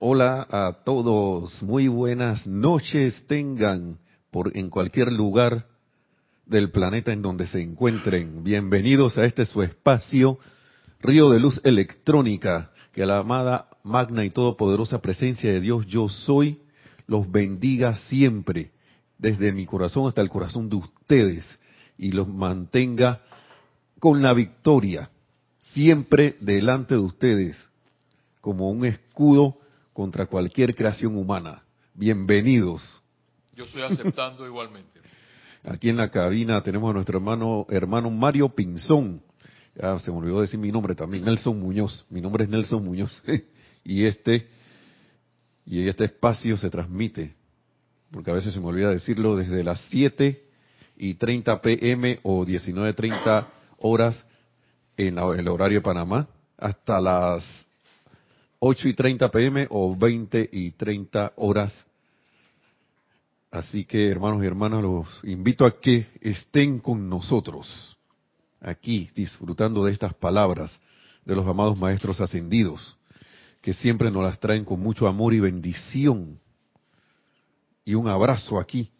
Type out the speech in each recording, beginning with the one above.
Hola a todos, muy buenas noches tengan por en cualquier lugar del planeta en donde se encuentren. Bienvenidos a este su espacio, Río de Luz Electrónica, que la amada, magna y todopoderosa presencia de Dios yo soy, los bendiga siempre, desde mi corazón hasta el corazón de ustedes, y los mantenga con la victoria, siempre delante de ustedes, como un escudo contra cualquier creación humana. Bienvenidos. Yo estoy aceptando igualmente. Aquí en la cabina tenemos a nuestro hermano, hermano Mario Pinzón. Ah, se me olvidó decir mi nombre también, Nelson Muñoz. Mi nombre es Nelson Muñoz. y este, y este espacio se transmite, porque a veces se me olvida decirlo, desde las 7 y 30 pm o 19.30 horas en el horario de Panamá, hasta las 8 y 30 pm o 20 y 30 horas. Así que hermanos y hermanas, los invito a que estén con nosotros aquí disfrutando de estas palabras de los amados maestros ascendidos, que siempre nos las traen con mucho amor y bendición. Y un abrazo aquí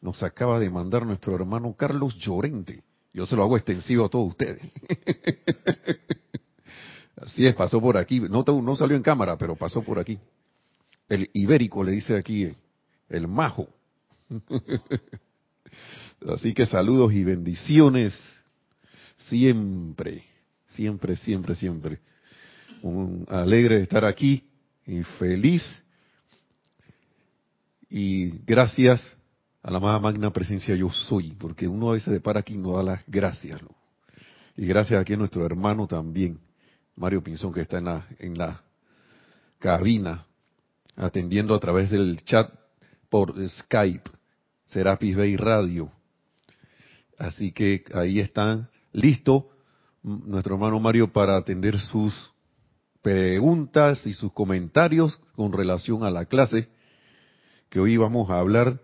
nos acaba de mandar nuestro hermano Carlos Llorente. Yo se lo hago extensivo a todos ustedes. Así es, pasó por aquí. No, no salió en cámara, pero pasó por aquí. El ibérico le dice aquí, el majo. Así que saludos y bendiciones siempre, siempre, siempre, siempre. Un alegre de estar aquí y feliz. Y gracias a la más magna presencia yo soy, porque uno a veces de para aquí no da las gracias. Y gracias aquí a nuestro hermano también, Mario Pinzón, que está en la, en la cabina, atendiendo a través del chat por Skype, Serapis Bay Radio. Así que ahí están listo nuestro hermano Mario para atender sus preguntas y sus comentarios con relación a la clase que hoy vamos a hablar.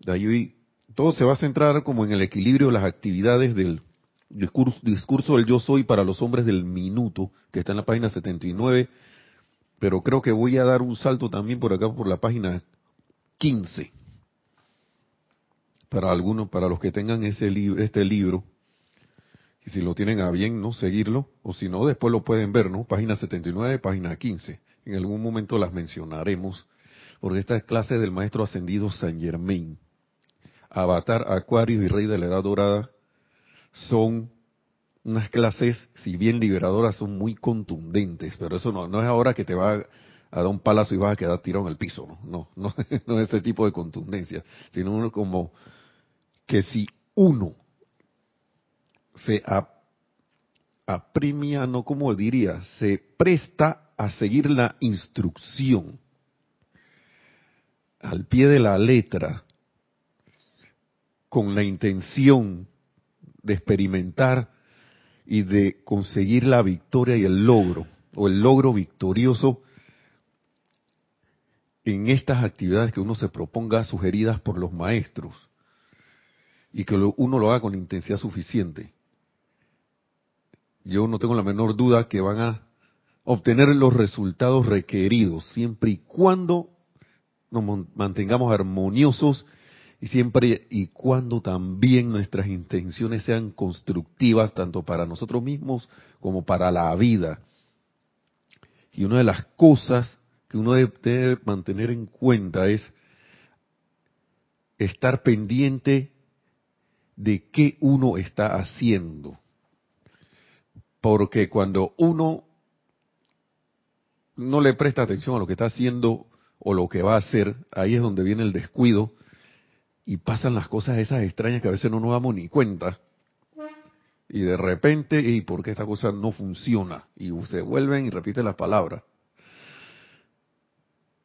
De ahí todo se va a centrar como en el equilibrio de las actividades del discurso, del yo soy para los hombres del minuto, que está en la página 79, pero creo que voy a dar un salto también por acá por la página 15. Para algunos, para los que tengan ese libro, este libro, y si lo tienen a bien, ¿no? Seguirlo, o si no, después lo pueden ver, ¿no? Página 79, página 15. En algún momento las mencionaremos, porque esta es clase del maestro ascendido San Germain. Avatar, Acuario y Rey de la Edad Dorada son unas clases, si bien liberadoras, son muy contundentes, pero eso no, no es ahora que te va a, dar un palazo y vas a quedar tirado en el piso, no, no, no, no es ese tipo de contundencia, sino uno como que si uno se apremia, no como diría, se presta a seguir la instrucción al pie de la letra, con la intención de experimentar y de conseguir la victoria y el logro, o el logro victorioso en estas actividades que uno se proponga sugeridas por los maestros, y que uno lo haga con intensidad suficiente. Yo no tengo la menor duda que van a obtener los resultados requeridos, siempre y cuando nos mantengamos armoniosos y siempre y cuando también nuestras intenciones sean constructivas tanto para nosotros mismos como para la vida. Y una de las cosas que uno debe mantener en cuenta es estar pendiente de qué uno está haciendo. Porque cuando uno no le presta atención a lo que está haciendo o lo que va a hacer, ahí es donde viene el descuido y pasan las cosas esas extrañas que a veces no nos damos ni cuenta. Y de repente, ¿y por qué esta cosa no funciona? Y se vuelven y repiten las palabras.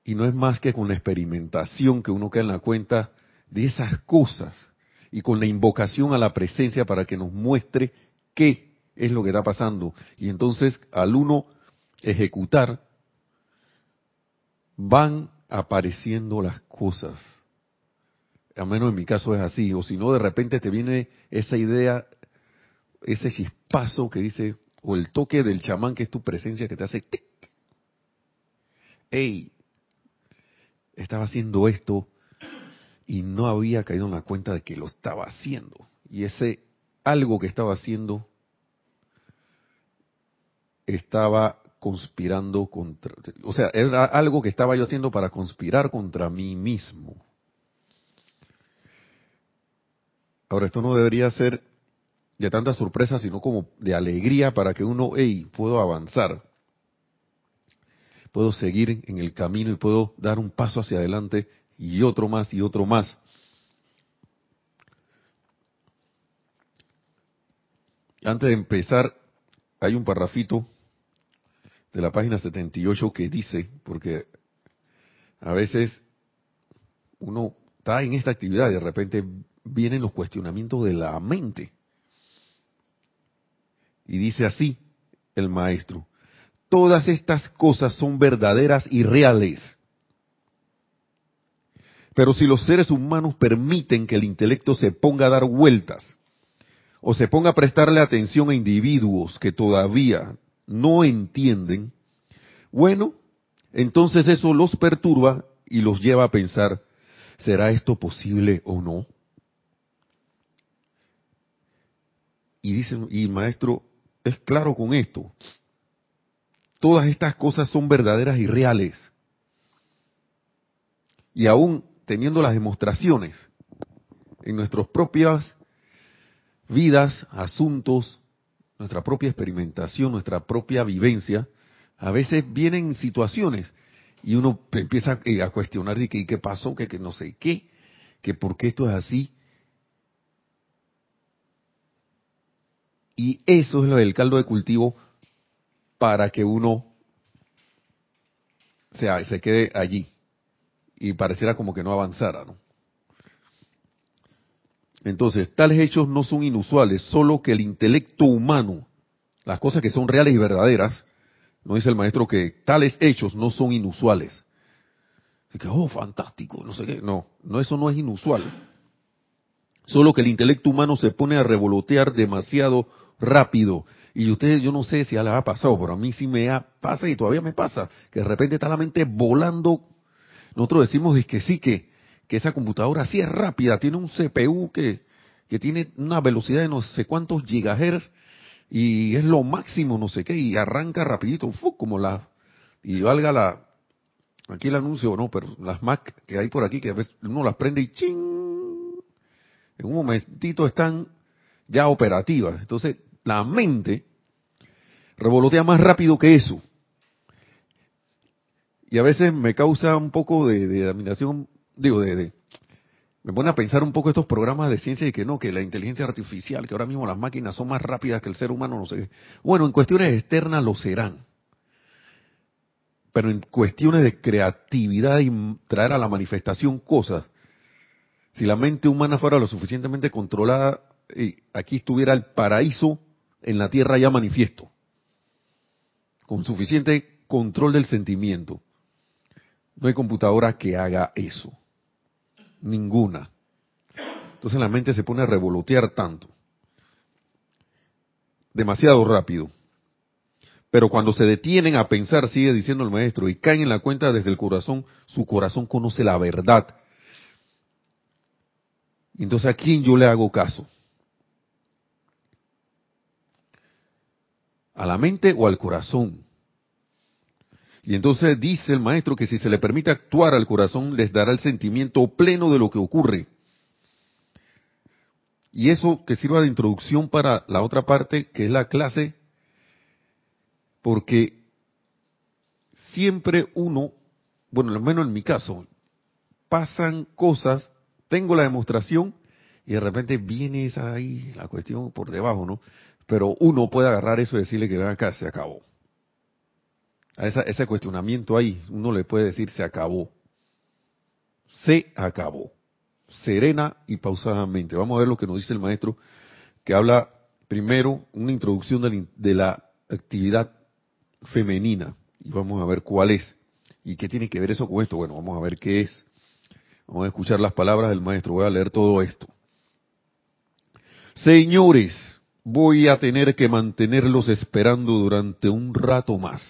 Y no es más que con la experimentación que uno queda en la cuenta de esas cosas y con la invocación a la presencia para que nos muestre qué es lo que está pasando. Y entonces al uno ejecutar, van apareciendo las cosas a menos en mi caso es así, o si no, de repente te viene esa idea, ese chispazo que dice, o el toque del chamán que es tu presencia que te hace tic. ¡Ey! estaba haciendo esto y no había caído en la cuenta de que lo estaba haciendo. Y ese algo que estaba haciendo estaba conspirando contra, o sea, era algo que estaba yo haciendo para conspirar contra mí mismo. Ahora, esto no debería ser de tanta sorpresa, sino como de alegría para que uno, hey, puedo avanzar, puedo seguir en el camino y puedo dar un paso hacia adelante y otro más y otro más. Antes de empezar, hay un parrafito de la página 78 que dice, porque a veces uno está en esta actividad y de repente vienen los cuestionamientos de la mente. Y dice así el maestro, todas estas cosas son verdaderas y reales. Pero si los seres humanos permiten que el intelecto se ponga a dar vueltas, o se ponga a prestarle atención a individuos que todavía no entienden, bueno, entonces eso los perturba y los lleva a pensar, ¿será esto posible o no? Y dice, y maestro es claro con esto. Todas estas cosas son verdaderas y reales. Y aún teniendo las demostraciones en nuestras propias vidas, asuntos, nuestra propia experimentación, nuestra propia vivencia, a veces vienen situaciones y uno empieza eh, a cuestionar de qué pasó, que, que no sé qué, que por qué esto es así. Y eso es lo del caldo de cultivo para que uno se, se quede allí y pareciera como que no avanzara, ¿no? Entonces, tales hechos no son inusuales, solo que el intelecto humano, las cosas que son reales y verdaderas, no dice el maestro que tales hechos no son inusuales. Así que, oh, fantástico, no sé qué. No, no, eso no es inusual. Solo que el intelecto humano se pone a revolotear demasiado rápido. Y ustedes, yo no sé si ya les ha pasado, pero a mí sí me pasa y todavía me pasa, que de repente está la mente volando. Nosotros decimos que sí, que que esa computadora sí es rápida, tiene un CPU que, que tiene una velocidad de no sé cuántos gigahertz y es lo máximo, no sé qué, y arranca rapidito, como la, y valga la, aquí el anuncio, no, pero las Mac que hay por aquí, que a veces uno las prende y ching, en un momentito están ya operativas. Entonces, la mente revolotea más rápido que eso. Y a veces me causa un poco de, admiración digo, de, me pone a pensar un poco estos programas de ciencia y que no, que la inteligencia artificial, que ahora mismo las máquinas son más rápidas que el ser humano, no sé. Bueno, en cuestiones externas lo serán. Pero en cuestiones de creatividad y traer a la manifestación cosas, si la mente humana fuera lo suficientemente controlada, aquí estuviera el paraíso en la tierra ya manifiesto, con suficiente control del sentimiento. No hay computadora que haga eso ninguna. Entonces la mente se pone a revolotear tanto, demasiado rápido. Pero cuando se detienen a pensar, sigue diciendo el maestro, y caen en la cuenta desde el corazón, su corazón conoce la verdad. Entonces, ¿a quién yo le hago caso? ¿A la mente o al corazón? Y entonces dice el maestro que si se le permite actuar al corazón, les dará el sentimiento pleno de lo que ocurre. Y eso que sirva de introducción para la otra parte, que es la clase, porque siempre uno, bueno, al menos en mi caso, pasan cosas, tengo la demostración y de repente viene esa ahí, la cuestión por debajo, ¿no? Pero uno puede agarrar eso y decirle que ven acá, se acabó a ese cuestionamiento ahí, uno le puede decir se acabó. Se acabó. Serena y pausadamente. Vamos a ver lo que nos dice el maestro, que habla primero una introducción de, de la actividad femenina. Y vamos a ver cuál es. ¿Y qué tiene que ver eso con esto? Bueno, vamos a ver qué es. Vamos a escuchar las palabras del maestro. Voy a leer todo esto. Señores, voy a tener que mantenerlos esperando durante un rato más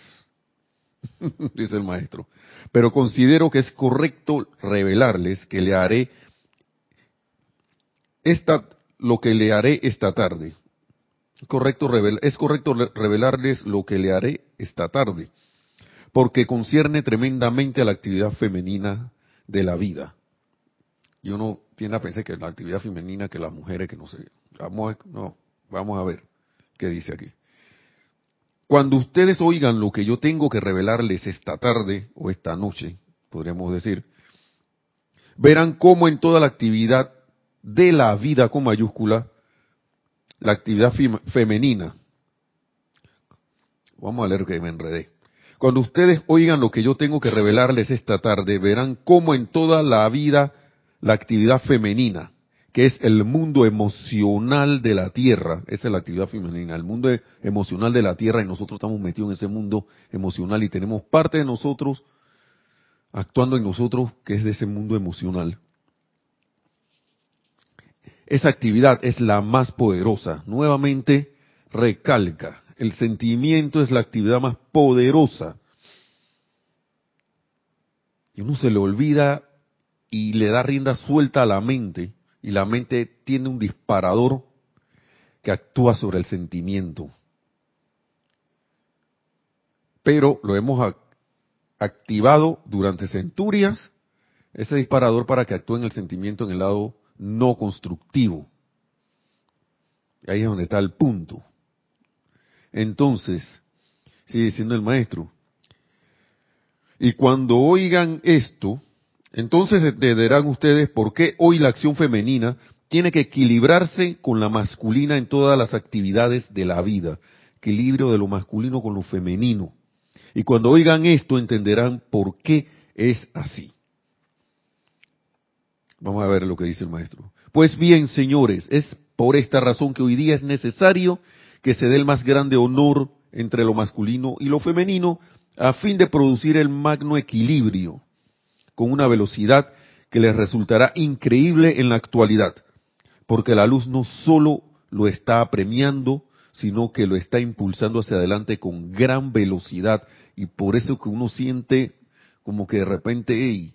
dice el maestro. Pero considero que es correcto revelarles que le haré esta, lo que le haré esta tarde. Correcto, es correcto revelarles lo que le haré esta tarde, porque concierne tremendamente a la actividad femenina de la vida. Y uno tiende a pensar que la actividad femenina, que las mujeres, que no sé. No, vamos a ver qué dice aquí. Cuando ustedes oigan lo que yo tengo que revelarles esta tarde o esta noche, podríamos decir, verán cómo en toda la actividad de la vida con mayúscula, la actividad femenina. Vamos a leer que me enredé. Cuando ustedes oigan lo que yo tengo que revelarles esta tarde, verán cómo en toda la vida la actividad femenina, que es el mundo emocional de la tierra, esa es la actividad femenina, el mundo emocional de la tierra y nosotros estamos metidos en ese mundo emocional y tenemos parte de nosotros actuando en nosotros que es de ese mundo emocional. Esa actividad es la más poderosa. Nuevamente recalca, el sentimiento es la actividad más poderosa. Y uno se le olvida y le da rienda suelta a la mente, y la mente tiene un disparador que actúa sobre el sentimiento. Pero lo hemos activado durante centurias, ese disparador para que actúe en el sentimiento en el lado no constructivo. Ahí es donde está el punto. Entonces, sigue diciendo el maestro, y cuando oigan esto, entonces entenderán ustedes por qué hoy la acción femenina tiene que equilibrarse con la masculina en todas las actividades de la vida. Equilibrio de lo masculino con lo femenino. Y cuando oigan esto entenderán por qué es así. Vamos a ver lo que dice el maestro. Pues bien, señores, es por esta razón que hoy día es necesario que se dé el más grande honor entre lo masculino y lo femenino a fin de producir el magno equilibrio con una velocidad que les resultará increíble en la actualidad, porque la luz no solo lo está apremiando, sino que lo está impulsando hacia adelante con gran velocidad y por eso que uno siente como que de repente,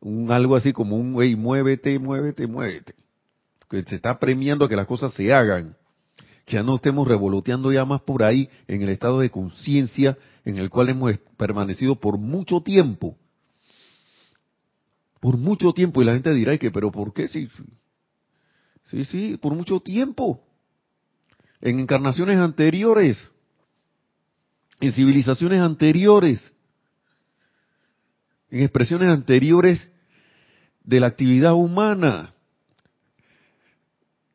un algo así como un, hey, muévete, muévete, muévete. Que se está premiando a que las cosas se hagan. Que ya no estemos revoloteando ya más por ahí en el estado de conciencia en el cual hemos permanecido por mucho tiempo. Por mucho tiempo. Y la gente dirá, que, pero ¿por qué? Sí, sí, sí, por mucho tiempo. En encarnaciones anteriores. En civilizaciones anteriores. En expresiones anteriores de la actividad humana.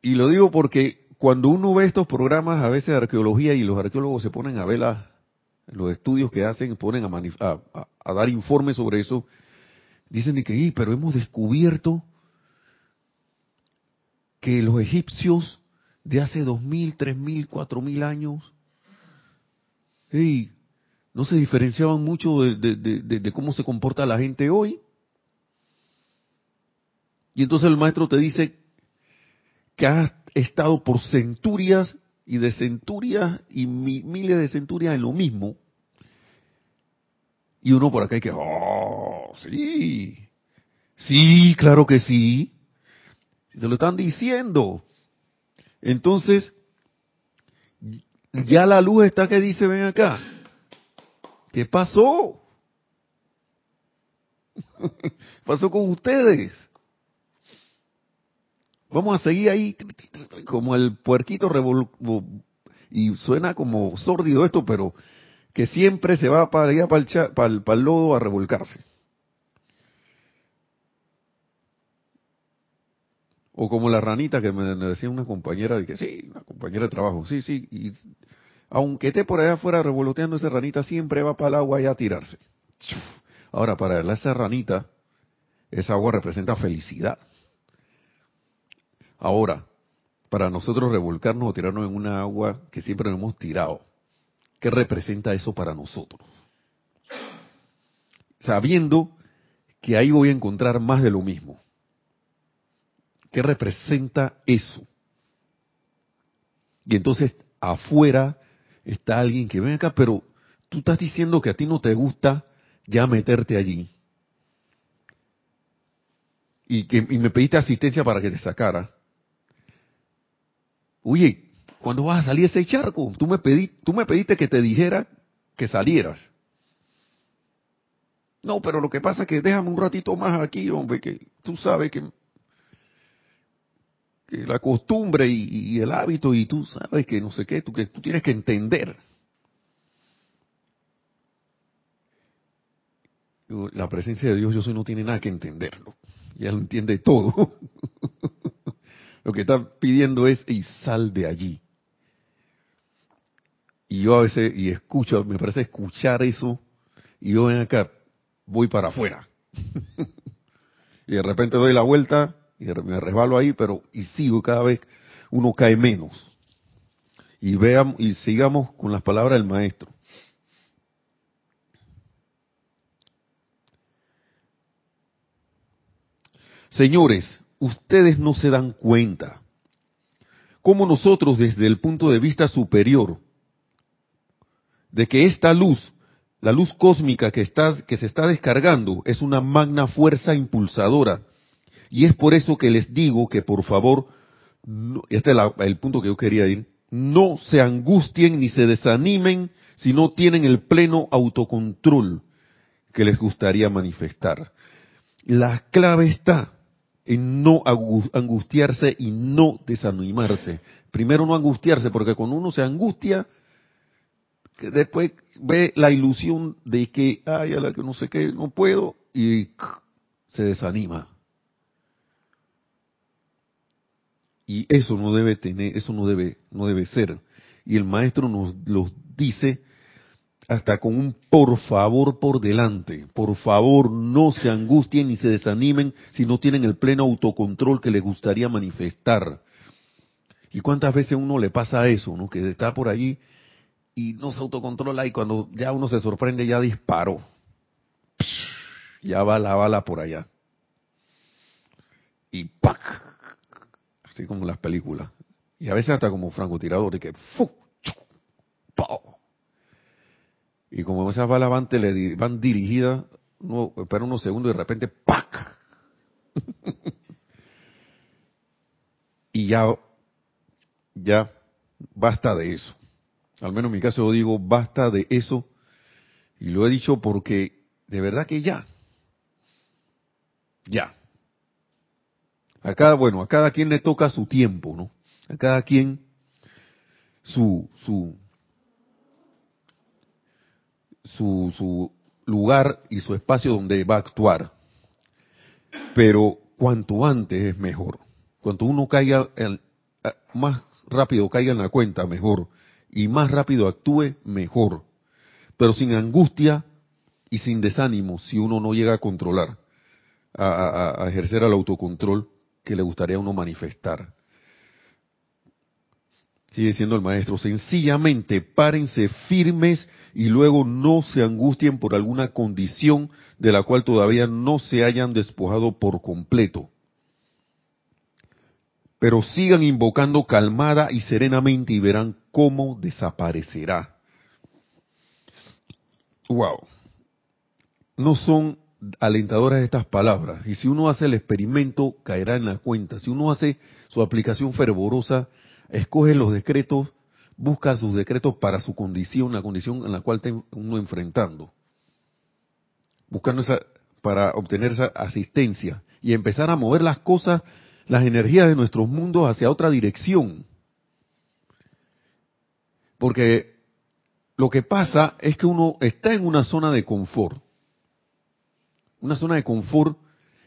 Y lo digo porque cuando uno ve estos programas a veces de arqueología y los arqueólogos se ponen a ver los estudios que hacen, ponen a, a, dar informes sobre eso, dicen que, pero hemos descubierto que los egipcios de hace dos mil, tres mil, cuatro mil años, no se diferenciaban mucho de cómo se comporta la gente hoy. Y entonces el maestro te dice que has estado por centurias y de centurias y miles de centurias en lo mismo. Y uno por acá hay que, oh, sí, sí, claro que sí. Te lo están diciendo. Entonces, ya la luz está que dice, ven acá. ¿Qué pasó? pasó con ustedes? Vamos a seguir ahí como el puerquito y suena como sórdido esto, pero que siempre se va para allá para el, para el, lodo a revolcarse. O como la ranita que me decía una compañera, de que sí, una compañera de trabajo, sí, sí, y aunque esté por allá afuera revoloteando esa ranita, siempre va para el agua y a tirarse. Ahora, para esa ranita, esa agua representa felicidad. Ahora, para nosotros revolcarnos o tirarnos en una agua que siempre nos hemos tirado, ¿qué representa eso para nosotros? Sabiendo que ahí voy a encontrar más de lo mismo. ¿Qué representa eso? Y entonces afuera está alguien que ven acá, pero tú estás diciendo que a ti no te gusta ya meterte allí. Y, que, y me pediste asistencia para que te sacara. Oye, ¿cuándo vas a salir ese charco? Tú me, pedí, tú me pediste que te dijera que salieras. No, pero lo que pasa es que déjame un ratito más aquí, hombre, que tú sabes que, la costumbre y, y, el hábito y tú sabes que no sé qué, tú, que tú tienes que entender. La presencia de Dios yo soy no tiene nada que entenderlo. Ya lo entiende todo. lo que está pidiendo es y sal de allí. Y yo a veces, y escucho, me parece escuchar eso, y yo ven acá, voy para afuera. y de repente doy la vuelta, y me resbalo ahí, pero, y sigo cada vez, uno cae menos. Y veamos, y sigamos con las palabras del maestro. Señores, ustedes no se dan cuenta cómo nosotros desde el punto de vista superior de que esta luz, la luz cósmica que, está, que se está descargando, es una magna fuerza impulsadora. Y es por eso que les digo que por favor, este es el punto que yo quería ir, no se angustien ni se desanimen si no tienen el pleno autocontrol que les gustaría manifestar. La clave está en no angustiarse y no desanimarse. Primero no angustiarse, porque cuando uno se angustia, después ve la ilusión de que, ay, a la que no sé qué, no puedo, y se desanima. Y eso no debe tener, eso no debe, no debe ser. Y el maestro nos lo dice hasta con un por favor por delante. Por favor, no se angustien ni se desanimen si no tienen el pleno autocontrol que les gustaría manifestar. ¿Y cuántas veces uno le pasa eso, no? Que está por allí y no se autocontrola y cuando ya uno se sorprende ya disparó. Ya va la bala por allá. Y ¡pac! Así como las películas. Y a veces hasta como francotirador y que. Y como esas balas van, dirigidas, espera unos segundos y de repente ¡pac! y ya, ya basta de eso. Al menos en mi caso yo digo, basta de eso. Y lo he dicho porque de verdad que ya. Ya. A cada, bueno, a cada quien le toca su tiempo, ¿no? A cada quien su, su, su, su lugar y su espacio donde va a actuar. Pero cuanto antes es mejor. Cuanto uno caiga, más rápido caiga en la cuenta, mejor. Y más rápido actúe, mejor. Pero sin angustia y sin desánimo si uno no llega a controlar, a, ejercer el autocontrol que le gustaría a uno manifestar. Sigue siendo el maestro, sencillamente párense firmes y luego no se angustien por alguna condición de la cual todavía no se hayan despojado por completo. Pero sigan invocando calmada y serenamente y verán cómo desaparecerá. Wow. No son alentadoras estas palabras. Y si uno hace el experimento, caerá en la cuenta. Si uno hace su aplicación fervorosa, escoge los decretos, busca sus decretos para su condición, la condición en la cual está uno enfrentando. Buscando esa, para obtener esa asistencia y empezar a mover las cosas, las energías de nuestros mundos hacia otra dirección. Porque lo que pasa es que uno está en una zona de confort. Una zona de confort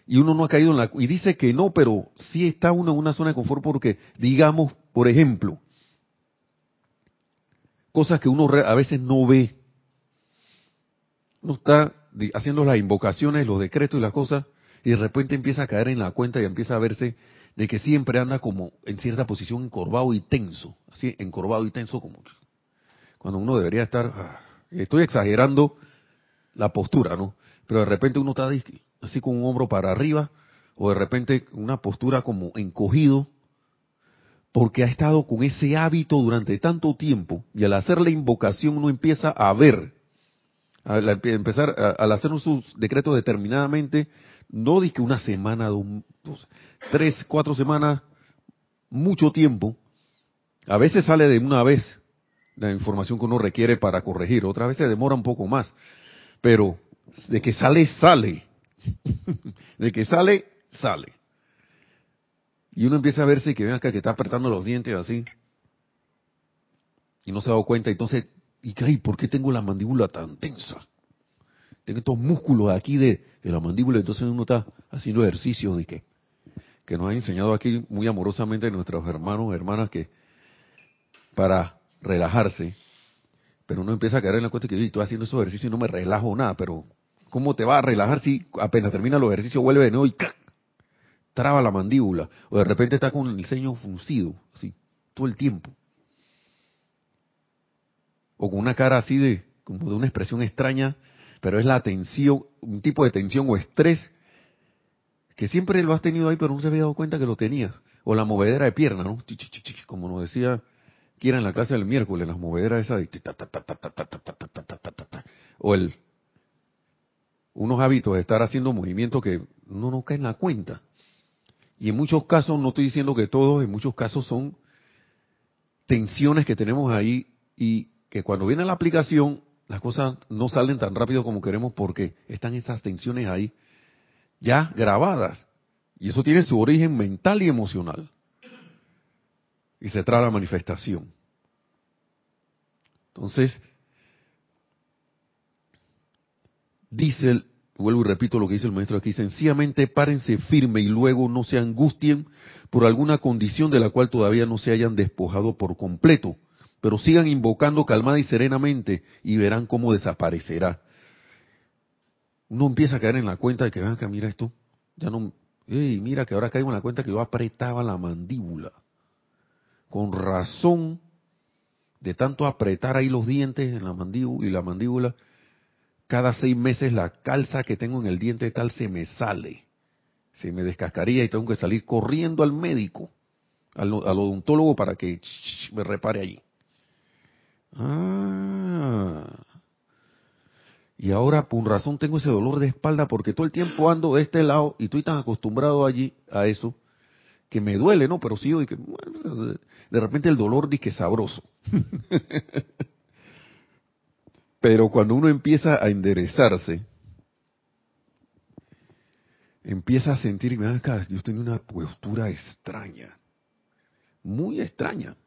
y uno no ha caído en la... Y dice que no, pero sí está uno en una zona de confort porque, digamos, por ejemplo, cosas que uno a veces no ve. Uno está haciendo las invocaciones, los decretos y las cosas, y de repente empieza a caer en la cuenta y empieza a verse de que siempre anda como en cierta posición encorvado y tenso, así encorvado y tenso como cuando uno debería estar, ah, estoy exagerando la postura, ¿no? Pero de repente uno está así con un hombro para arriba, o de repente una postura como encogido, porque ha estado con ese hábito durante tanto tiempo, y al hacer la invocación uno empieza a ver Al empezar, al hacer sus decretos determinadamente, no di que una semana, dos, tres, cuatro semanas, mucho tiempo. A veces sale de una vez la información que uno requiere para corregir, otras veces demora un poco más. Pero de que sale, sale. de que sale, sale. Y uno empieza a verse que ven acá que está apretando los dientes así. Y no se ha dado cuenta. Entonces, ¿y qué? ¿Por qué tengo la mandíbula tan tensa? Tengo estos músculos aquí de, la mandíbula. Entonces uno está haciendo ejercicios de que, que nos han enseñado aquí muy amorosamente nuestros hermanos, hermanas, que para relajarse. Pero uno empieza a caer en la cuenta que "Oye, estoy haciendo esos ejercicios y no me relajo nada. Pero, ¿cómo te va a relajar si apenas termina los ejercicios vuelve de nuevo y ¡clac! traba la mandíbula? O de repente está con el ceño fruncido, así, todo el tiempo. O con una cara así de, como de una expresión extraña, pero es la tensión, un tipo de tensión o estrés que siempre lo has tenido ahí, pero no se había dado cuenta que lo tenías. O la movedera de pierna, ¿no? Como nos decía Kira en la clase del miércoles, las movederas esas de... O el... Unos hábitos de estar haciendo movimientos que no nos caen la cuenta. Y en muchos casos, no estoy diciendo que todos, en muchos casos son tensiones que tenemos ahí y que cuando viene la aplicación las cosas no salen tan rápido como queremos porque están esas tensiones ahí ya grabadas. Y eso tiene su origen mental y emocional. Y se trae a la manifestación. Entonces, dice, el, vuelvo y repito lo que dice el maestro aquí, sencillamente párense firme y luego no se angustien por alguna condición de la cual todavía no se hayan despojado por completo, pero sigan invocando calmada y serenamente y verán cómo desaparecerá. Uno empieza a caer en la cuenta de que, ven acá, mira esto, ya no, mira que ahora caigo en la cuenta que yo apretaba la mandíbula. Con razón de tanto apretar ahí los dientes en la mandíbula y la mandíbula, cada seis meses la calza que tengo en el diente tal se me sale, se me descascaría y tengo que salir corriendo al médico, al, al odontólogo para que me repare allí. Ah. Y ahora por razón tengo ese dolor de espalda porque todo el tiempo ando de este lado y estoy tan acostumbrado allí a eso que me duele, ¿no? Pero sigo y que bueno, de repente el dolor dice que sabroso. Pero cuando uno empieza a enderezarse, empieza a sentir, acá, yo tengo una postura extraña, muy extraña.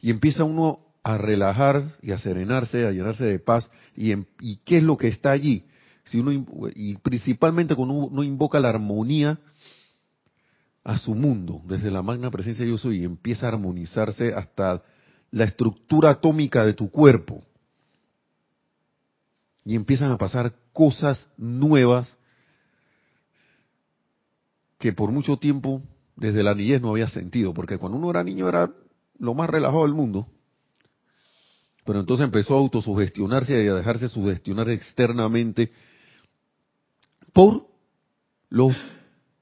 Y empieza uno a relajar y a serenarse, a llenarse de paz. ¿Y, en, y qué es lo que está allí? Si uno, y principalmente cuando uno invoca la armonía a su mundo, desde la magna presencia de yo soy, y empieza a armonizarse hasta la estructura atómica de tu cuerpo. Y empiezan a pasar cosas nuevas que por mucho tiempo, desde la niñez, no había sentido, porque cuando uno era niño era lo más relajado del mundo. Pero entonces empezó a autosugestionarse y a dejarse sugestionar externamente por los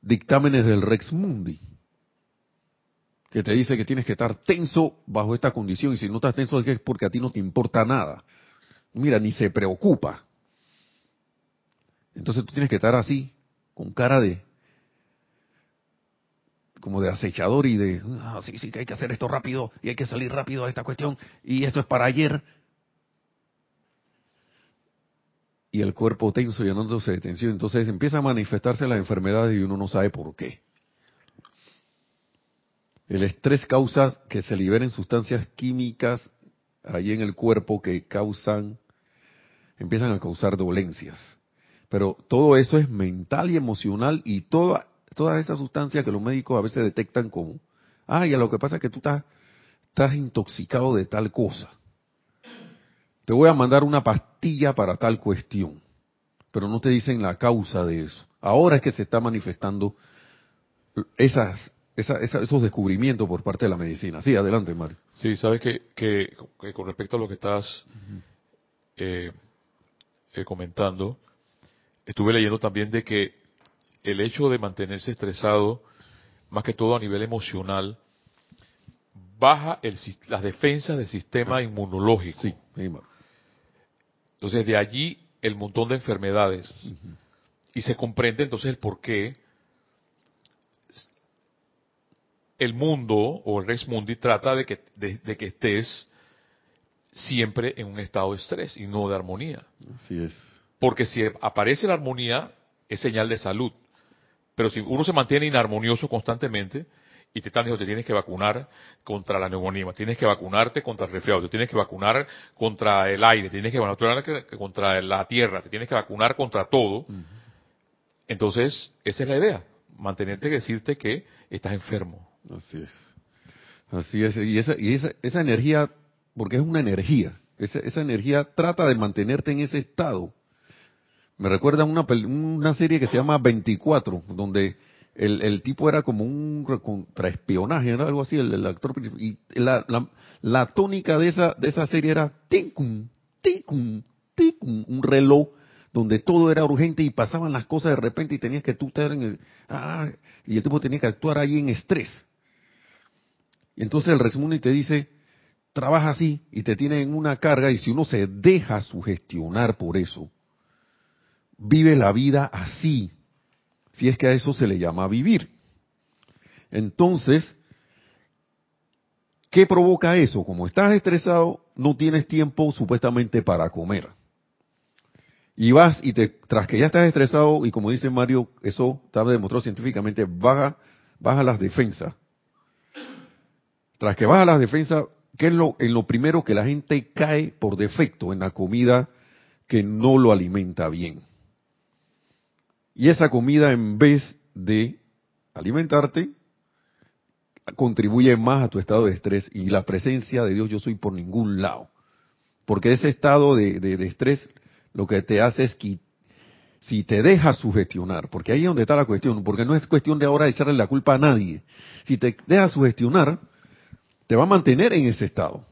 dictámenes del Rex Mundi, que te dice que tienes que estar tenso bajo esta condición, y si no estás tenso es porque a ti no te importa nada. Mira, ni se preocupa. Entonces tú tienes que estar así, con cara de, como de acechador y de, ah, sí, sí, que hay que hacer esto rápido y hay que salir rápido a esta cuestión y esto es para ayer. Y el cuerpo tenso llenándose de tensión. Entonces empieza a manifestarse la enfermedad y uno no sabe por qué. El estrés causa que se liberen sustancias químicas allí en el cuerpo que causan, empiezan a causar dolencias. Pero todo eso es mental y emocional y toda, todas esas sustancias que los médicos a veces detectan como, ah, ya lo que pasa es que tú estás, estás intoxicado de tal cosa. Te voy a mandar una pastilla para tal cuestión, pero no te dicen la causa de eso. Ahora es que se está manifestando esas, esa, esa, esos descubrimientos por parte de la medicina. Sí, adelante, Mario. Sí, sabes que, que, que con respecto a lo que estás eh, eh, comentando, estuve leyendo también de que el hecho de mantenerse estresado, más que todo a nivel emocional, baja el, las defensas del sistema inmunológico. Sí. Entonces de allí el montón de enfermedades. Y se comprende entonces el por qué el mundo o el Rex Mundi trata de que, de, que estés siempre en un estado de estrés y no de armonía. Así es. Porque si aparece la armonía, es señal de salud. Pero si uno se mantiene inarmonioso constantemente, y te están diciendo, te tienes que vacunar contra la neumonía, tienes que vacunarte contra el resfriado, te tienes que vacunar contra el aire, tienes que vacunar contra la tierra, te tienes que vacunar contra todo. Entonces, esa es la idea, mantenerte y decirte que estás enfermo. Así es. Así es. Y esa, y esa, esa energía, porque es una energía, esa, esa energía trata de mantenerte en ese estado. Me recuerda una, una serie que se llama 24, donde el, el tipo era como un contraespionaje, era algo así, el, actor y la, la, la, tónica de esa, de esa serie era ticum, ticum, ticum, un reloj donde todo era urgente y pasaban las cosas de repente y tenías que tú estar en el, ah, y el tipo tenía que actuar ahí en estrés. Y entonces el resumen te dice, trabaja así y te tiene en una carga y si uno se deja sugestionar por eso, vive la vida así, si es que a eso se le llama vivir. Entonces, ¿qué provoca eso? Como estás estresado, no tienes tiempo supuestamente para comer. Y vas y te, tras que ya estás estresado, y como dice Mario, eso está demostrado científicamente, baja, baja las defensas. Tras que baja las defensas, ¿qué es lo, en lo primero que la gente cae por defecto? En la comida que no lo alimenta bien. Y esa comida, en vez de alimentarte, contribuye más a tu estado de estrés y la presencia de Dios yo soy por ningún lado. Porque ese estado de, estrés lo que te hace es que si te dejas sugestionar, porque ahí es donde está la cuestión, porque no es cuestión de ahora de echarle la culpa a nadie. Si te dejas sugestionar, te va a mantener en ese estado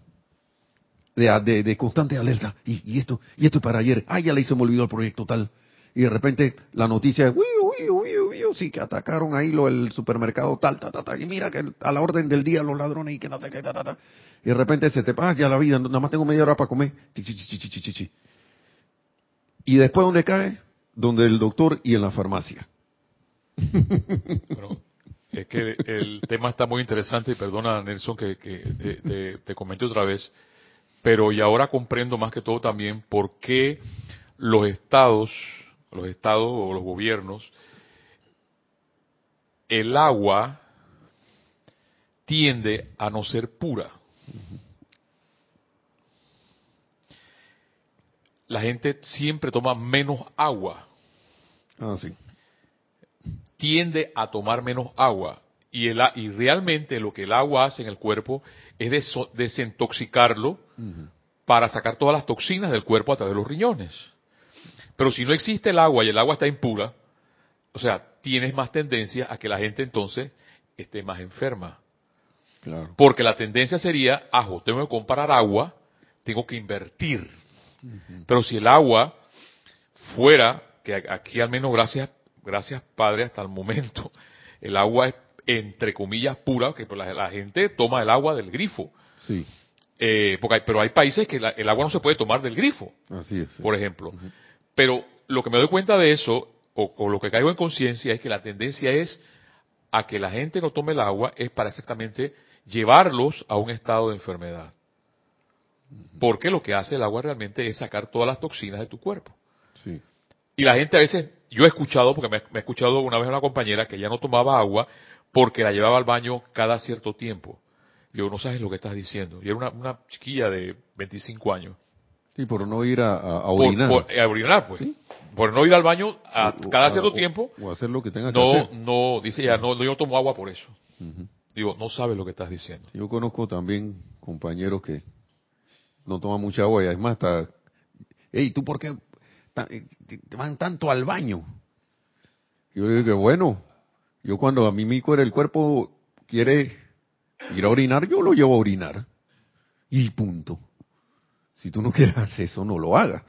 de, de, constante alerta. Y, y, esto, y esto para ayer. Ah, ya le hizo, me olvidó el proyecto tal y de repente la noticia es, uy, uy, uy, uy, sí que atacaron ahí lo el supermercado tal, tal, tal, y mira que a la orden del día los ladrones y que no sé qué, ta, y de repente se te pasa ya la vida, nada más tengo media hora para comer, y después dónde cae, donde el doctor y en la farmacia. Es que el tema está muy interesante y perdona Nelson que, te, te comenté otra vez, pero y ahora comprendo más que todo también por qué los estados los estados o los gobiernos, el agua tiende a no ser pura. La gente siempre toma menos agua. Ah, sí. Tiende a tomar menos agua. Y, el, y realmente lo que el agua hace en el cuerpo es desintoxicarlo para sacar todas las toxinas del cuerpo a través de los riñones. Pero si no existe el agua y el agua está impura, o sea, tienes más tendencia a que la gente entonces esté más enferma. Claro. Porque la tendencia sería, ajo, tengo que comprar agua, tengo que invertir. Pero si el agua fuera, que aquí al menos gracias, gracias Padre hasta el momento, el agua es entre comillas pura, que pues la, gente toma el agua del grifo. Sí. Eh, porque pero hay países que el agua no se puede tomar del grifo. Así es. Por ejemplo. Pero lo que me doy cuenta de eso, o, lo que caigo en conciencia, es que la tendencia es a que la gente no tome el agua, es para exactamente llevarlos a un estado de enfermedad. Porque lo que hace el agua realmente es sacar todas las toxinas de tu cuerpo. Sí. Y la gente a veces, yo he escuchado, porque me, he escuchado una vez a una compañera que ya no tomaba agua porque la llevaba al baño cada cierto tiempo. Yo no sabes lo que estás diciendo. Y era una, una chiquilla de 25 años. Sí, por no ir a, orinar. Por, a orinar, pues. Por no ir al baño a cada cierto tiempo. O hacer lo que tenga que no, hacer. No, dice ya, no, yo tomo agua por eso. Digo, no sabes lo que estás diciendo. Yo conozco también compañeros que no toman mucha agua y además hasta, hey, ¿tú por qué eh, te van tanto al baño? Yo digo que bueno, yo cuando a mí mi el cuerpo quiere ir a orinar, yo lo llevo a orinar. Y punto. Si tú no quieres hacer eso, no lo hagas.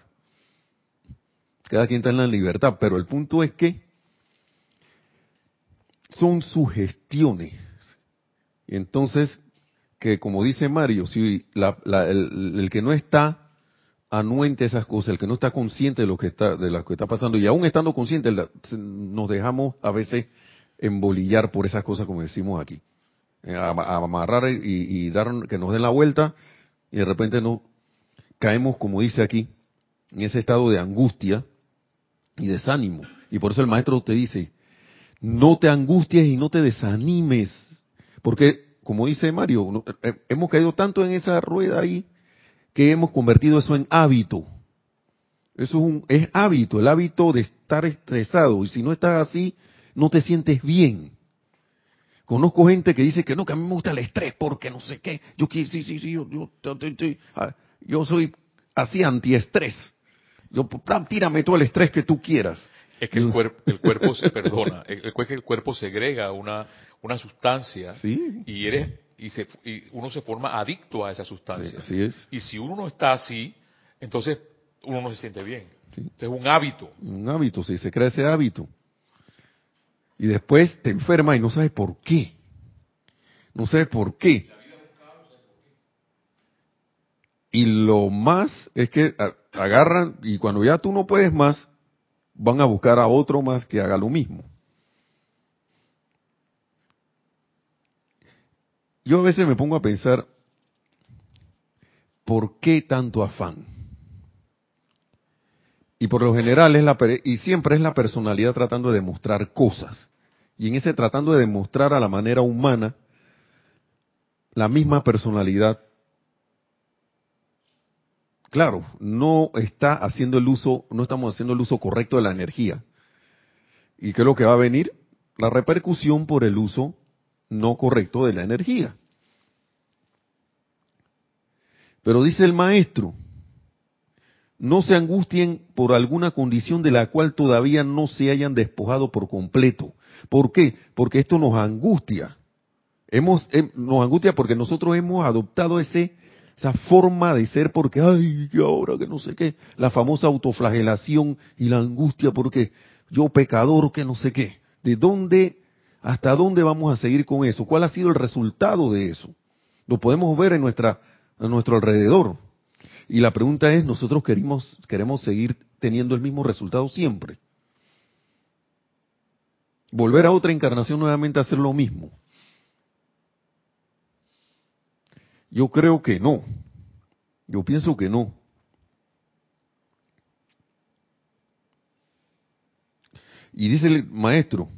Cada quien está en la libertad, pero el punto es que son sugestiones. Y entonces, que como dice Mario, si el, que no está anuente esas cosas, el que no está consciente de lo que está, de lo que está pasando, y aún estando consciente, nos dejamos a veces embolillar por esas cosas como decimos aquí. Eh, amarrar y, dar que nos den la vuelta, y de repente no caemos, como dice aquí, en ese estado de angustia y desánimo. Y por eso el maestro te dice, no te angusties y no te desanimes, porque como dice Mario, eh, hemos caído tanto en esa rueda ahí que hemos convertido eso en hábito. Eso es, un, es hábito, el hábito de estar estresado. Y si no estás así, no te sientes bien. Conozco gente que dice que no, que a mí me gusta el estrés porque no sé qué. Yo sí, sí, sí, yo, yo, ah, yo soy así antiestrés. Yo, tírame todo el estrés que tú quieras. Es que el, cuerpo, el cuerpo se perdona, el, el cuerpo segrega una, una sustancia y eres y, se, uno se forma adicto a esa sustancia. Y si uno no está así, entonces uno no se siente bien. Es un hábito. Un hábito, sí, se crea ese hábito. Y después te enferma y no sabes por qué. No sabes por qué. Y lo más es que agarran y cuando ya tú no puedes más, van a buscar a otro más que haga lo mismo. Yo a veces me pongo a pensar, ¿por qué tanto afán? Y por lo general es la y siempre es la personalidad tratando de demostrar cosas. Y en ese tratando de demostrar a la manera humana la misma personalidad claro, no está haciendo el uso, no estamos haciendo el uso correcto de la energía. ¿Y qué es lo que va a venir? La repercusión por el uso no correcto de la energía. Pero dice el maestro, no se angustien por alguna condición de la cual todavía no se hayan despojado por completo. ¿Por qué? Porque esto nos angustia. Hemos, em, nos angustia porque nosotros hemos adoptado ese, esa forma de ser porque, ay, y ahora que no sé qué, la famosa autoflagelación y la angustia porque yo pecador que no sé qué. ¿De dónde ¿Hasta dónde vamos a seguir con eso? ¿Cuál ha sido el resultado de eso? Lo podemos ver en nuestra, a nuestro alrededor. Y la pregunta es, ¿nosotros queremos, queremos seguir teniendo el mismo resultado siempre? ¿Volver a otra encarnación nuevamente a hacer lo mismo? Yo creo que no. Yo pienso que no. Y dice el maestro,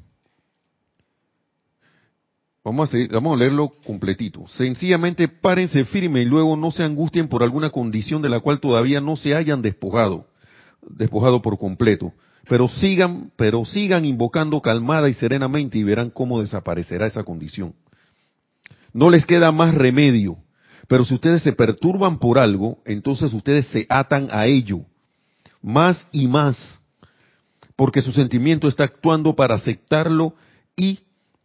Vamos a, vamos a leerlo completito. Sencillamente párense firme y luego no se angustien por alguna condición de la cual todavía no se hayan despojado, despojado por completo. Pero sigan, pero sigan invocando calmada y serenamente y verán cómo desaparecerá esa condición. No les queda más remedio. Pero si ustedes se perturban por algo, entonces ustedes se atan a ello. Más y más. Porque su sentimiento está actuando para aceptarlo y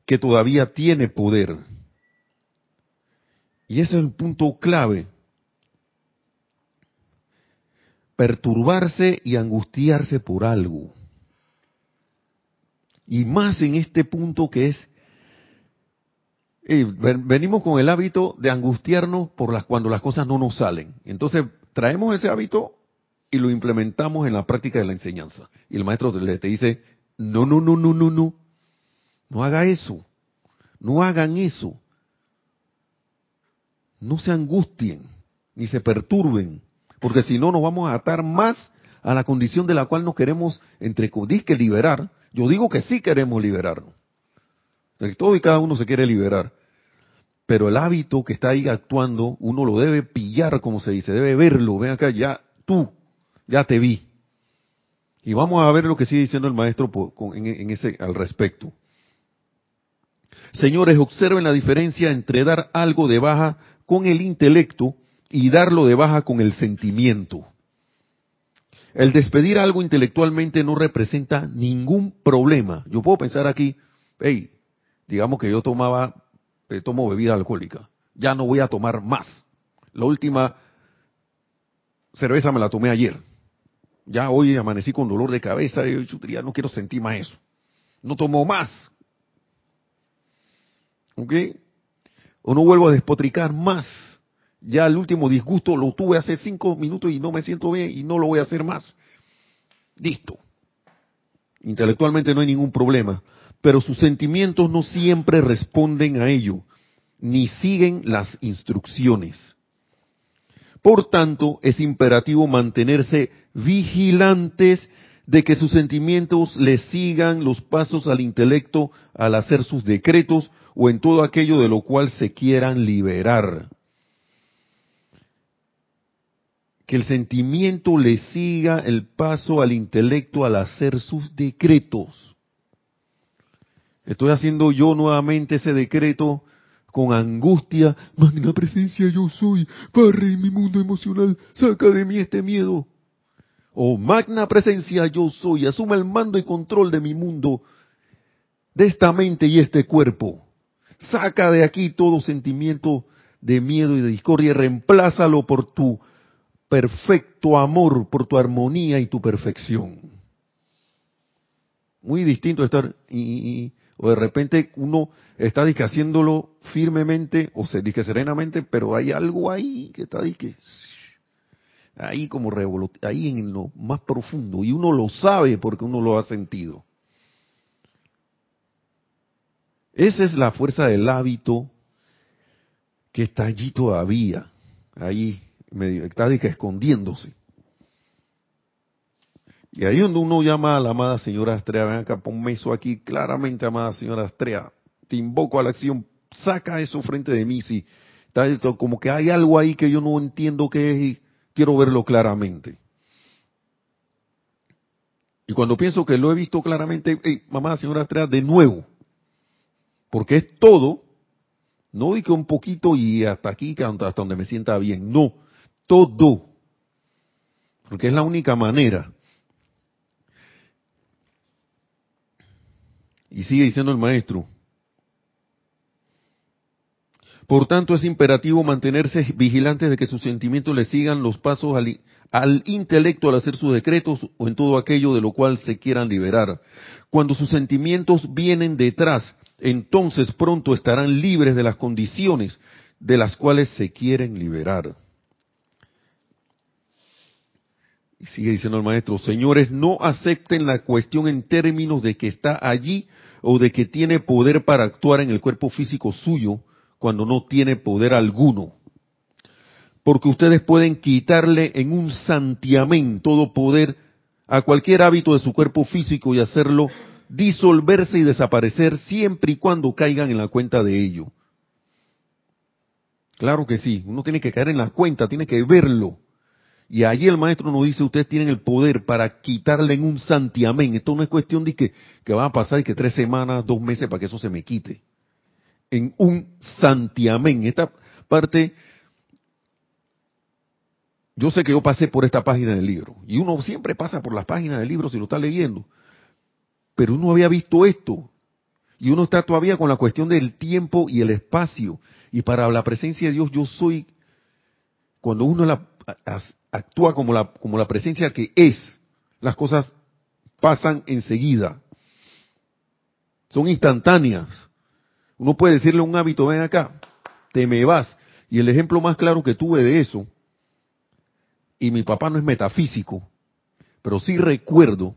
que todavía tiene poder. Y ese es el punto clave. Perturbarse y angustiarse por algo. Y más en este punto que es, eh, venimos con el hábito de angustiarnos por las, cuando las cosas no nos salen. Entonces traemos ese hábito y lo implementamos en la práctica de la enseñanza. Y el maestro te, te dice, no, no, no, no, no, no. No haga eso. No hagan eso. No se angustien, ni se perturben, porque si no nos vamos a atar más a la condición de la cual nos queremos, entre que liberar. Yo digo que sí queremos liberarnos. Todo y cada uno se quiere liberar. Pero el hábito que está ahí actuando, uno lo debe pillar, como se dice, debe verlo. Ven acá, ya tú, ya te vi. Y vamos a ver lo que sigue diciendo el maestro en ese, al respecto. Señores, observen la diferencia entre dar algo de baja con el intelecto y darlo de baja con el sentimiento. El despedir algo intelectualmente no representa ningún problema. Yo puedo pensar aquí, hey, digamos que yo tomaba, eh, tomo bebida alcohólica, ya no voy a tomar más. La última cerveza me la tomé ayer. Ya hoy amanecí con dolor de cabeza y ya no quiero sentir más eso. No tomo más. ¿Ok? O no vuelvo a despotricar más. Ya el último disgusto lo tuve hace cinco minutos y no me siento bien y no lo voy a hacer más. Listo. Intelectualmente no hay ningún problema, pero sus sentimientos no siempre responden a ello, ni siguen las instrucciones. Por tanto, es imperativo mantenerse vigilantes de que sus sentimientos le sigan los pasos al intelecto al hacer sus decretos o en todo aquello de lo cual se quieran liberar. Que el sentimiento le siga el paso al intelecto al hacer sus decretos. Estoy haciendo yo nuevamente ese decreto con angustia, magna presencia yo soy, barre mi mundo emocional, saca de mí este miedo. Oh magna presencia yo soy, asume el mando y control de mi mundo, de esta mente y este cuerpo. Saca de aquí todo sentimiento de miedo y de discordia y reemplázalo por tu perfecto amor, por tu armonía y tu perfección. Muy distinto estar y, o de repente uno está haciéndolo firmemente o se dice serenamente, pero hay algo ahí que está que ahí como ahí en lo más profundo y uno lo sabe porque uno lo ha sentido. Esa es la fuerza del hábito que está allí todavía, ahí medio, está escondiéndose. Y ahí donde uno llama a la amada señora Astrea, ven acá, ponme eso aquí claramente, amada señora Astrea, te invoco a la acción, saca eso frente de mí, si está como que hay algo ahí que yo no entiendo qué es y quiero verlo claramente. Y cuando pienso que lo he visto claramente, hey, mamá, señora Astrea, de nuevo, porque es todo, no di que un poquito y hasta aquí, hasta donde me sienta bien, no, todo, porque es la única manera Y sigue diciendo el maestro. Por tanto, es imperativo mantenerse vigilantes de que sus sentimientos le sigan los pasos al, intelecto al hacer sus decretos o en todo aquello de lo cual se quieran liberar. Cuando sus sentimientos vienen detrás, entonces pronto estarán libres de las condiciones de las cuales se quieren liberar. Y sigue diciendo el maestro, señores, no acepten la cuestión en términos de que está allí o de que tiene poder para actuar en el cuerpo físico suyo cuando no tiene poder alguno. Porque ustedes pueden quitarle en un santiamén todo poder a cualquier hábito de su cuerpo físico y hacerlo disolverse y desaparecer siempre y cuando caigan en la cuenta de ello. Claro que sí, uno tiene que caer en la cuenta, tiene que verlo. Y allí el maestro nos dice, ustedes tienen el poder para quitarle en un santiamén. Esto no es cuestión de que, que van a pasar y que tres semanas, dos meses para que eso se me quite. En un santiamén. Esta parte, yo sé que yo pasé por esta página del libro. Y uno siempre pasa por las páginas del libro si lo está leyendo. Pero uno había visto esto. Y uno está todavía con la cuestión del tiempo y el espacio. Y para la presencia de Dios yo soy, cuando uno la, actúa como la, como la presencia que es, las cosas pasan enseguida. Son instantáneas. Uno puede decirle a un hábito, ven acá, te me vas. Y el ejemplo más claro que tuve de eso, y mi papá no es metafísico, pero sí recuerdo,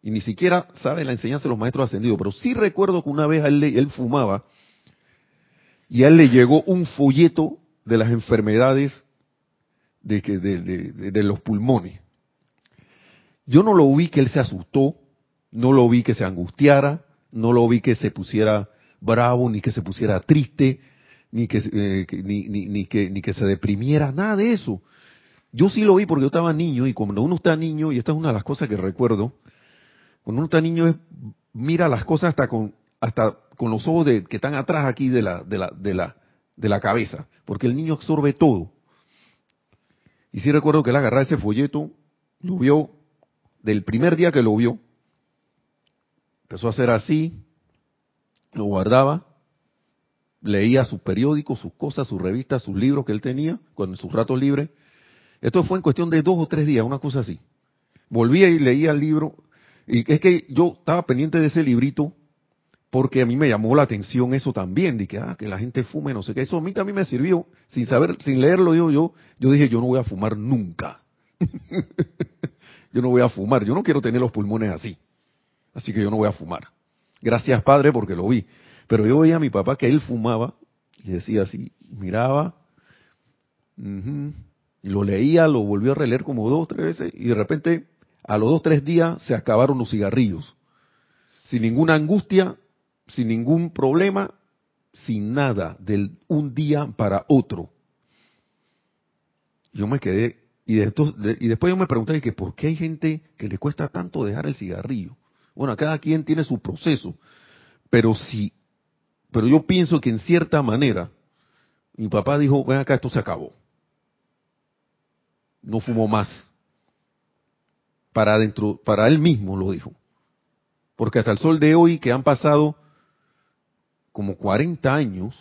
y ni siquiera sabe la enseñanza de los maestros ascendidos, pero sí recuerdo que una vez él, él fumaba y a él le llegó un folleto de las enfermedades de, de, de, los pulmones. Yo no lo vi que él se asustó, no lo vi que se angustiara, no lo vi que se pusiera bravo, ni que se pusiera triste, ni que, eh, ni, que, ni que se deprimiera, nada de eso. Yo sí lo vi porque yo estaba niño y cuando uno está niño, y esta es una de las cosas que recuerdo, cuando uno está niño es, mira las cosas hasta con, hasta con los ojos de, que están atrás aquí de la, de la, de la, de la cabeza, porque el niño absorbe todo. Y sí recuerdo que él agarraba ese folleto, lo vio, del primer día que lo vio, empezó a hacer así, lo guardaba, leía sus periódicos, sus cosas, sus revistas, sus libros que él tenía, con sus ratos libres. Esto fue en cuestión de dos o tres días, una cosa así. Volvía y leía el libro, y es que yo estaba pendiente de ese librito, porque a mí me llamó la atención eso también, de que, ah, que la gente fume, no sé qué, eso a mí también me sirvió, sin saber, sin leerlo yo, yo, yo dije, yo no voy a fumar nunca. yo no voy a fumar, yo no quiero tener los pulmones así, así que yo no voy a fumar. Gracias Padre porque lo vi. Pero yo veía a mi papá que él fumaba y decía así, miraba, y lo leía, lo volvió a releer como dos, tres veces y de repente a los dos, tres días se acabaron los cigarrillos. Sin ninguna angustia, sin ningún problema, sin nada, de un día para otro. Yo me quedé, y, y después yo me pregunté que por qué hay gente que le cuesta tanto dejar el cigarrillo. Bueno, cada quien tiene su proceso, pero si, pero yo pienso que en cierta manera, mi papá dijo, ven acá, esto se acabó. No fumó más. Para adentro, para él mismo lo dijo. Porque hasta el sol de hoy, que han pasado como 40 años,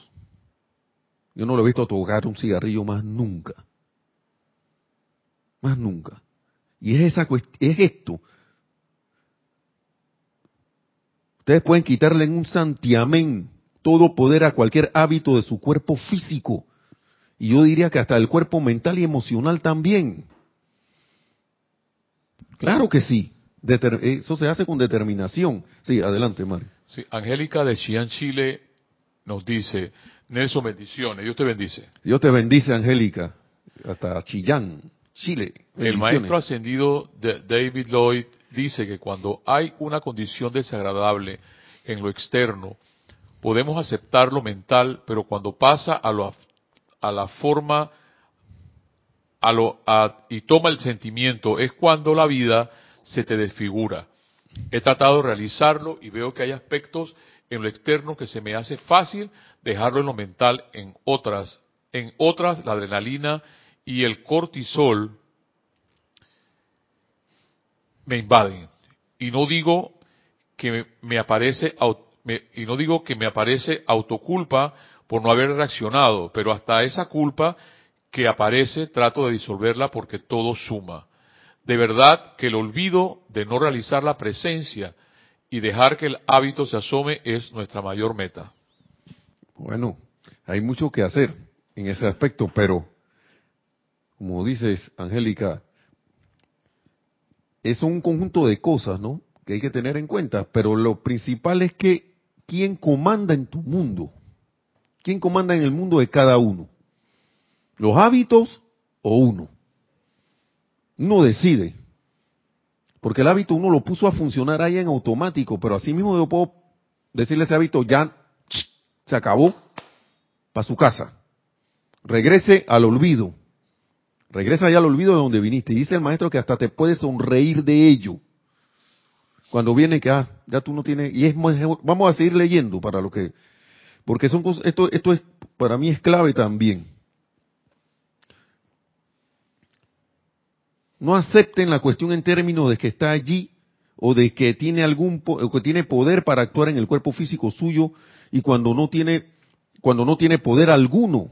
yo no lo he visto tocar un cigarrillo más nunca. Más nunca. Y es, esa, es esto. Ustedes pueden quitarle en un santiamén todo poder a cualquier hábito de su cuerpo físico. Y yo diría que hasta el cuerpo mental y emocional también. Claro que sí. Eso se hace con determinación. Sí, adelante, Mario. Sí, Angélica de Xi'an, Chile, nos dice, Nelson, bendiciones, Dios te bendice. Dios te bendice, Angélica, hasta Chillán, Chile. El maestro ascendido de David Lloyd dice que cuando hay una condición desagradable en lo externo, podemos aceptar lo mental, pero cuando pasa a, lo, a la forma a lo, y toma el sentimiento, es cuando la vida se te desfigura. He tratado de realizarlo y veo que hay aspectos en lo externo que se me hace fácil dejarlo en lo mental, en otras, en otras la adrenalina y el cortisol me invaden. Y no digo que me aparece y no digo que me aparece autoculpa por no haber reaccionado, pero hasta esa culpa que aparece trato de disolverla porque todo suma. De verdad que el olvido de no realizar la presencia y dejar que el hábito se asome es nuestra mayor meta. Bueno, hay mucho que hacer en ese aspecto, pero como dices, Angélica, es un conjunto de cosas, ¿no? Que hay que tener en cuenta, pero lo principal es que quién comanda en tu mundo, quién comanda en el mundo de cada uno, los hábitos o uno. Uno decide. Porque el hábito uno lo puso a funcionar ahí en automático, pero así mismo yo puedo decirle ese hábito, ya se acabó, para su casa. Regrese al olvido. Regresa ya al olvido de donde viniste. Y dice el maestro que hasta te puedes sonreír de ello. Cuando viene que, ah, ya tú no tienes, y es, vamos a seguir leyendo para lo que, porque son cosas, esto, esto es, para mí es clave también. No acepten la cuestión en términos de que está allí o de que tiene algún o que tiene poder para actuar en el cuerpo físico suyo y cuando no tiene cuando no tiene poder alguno.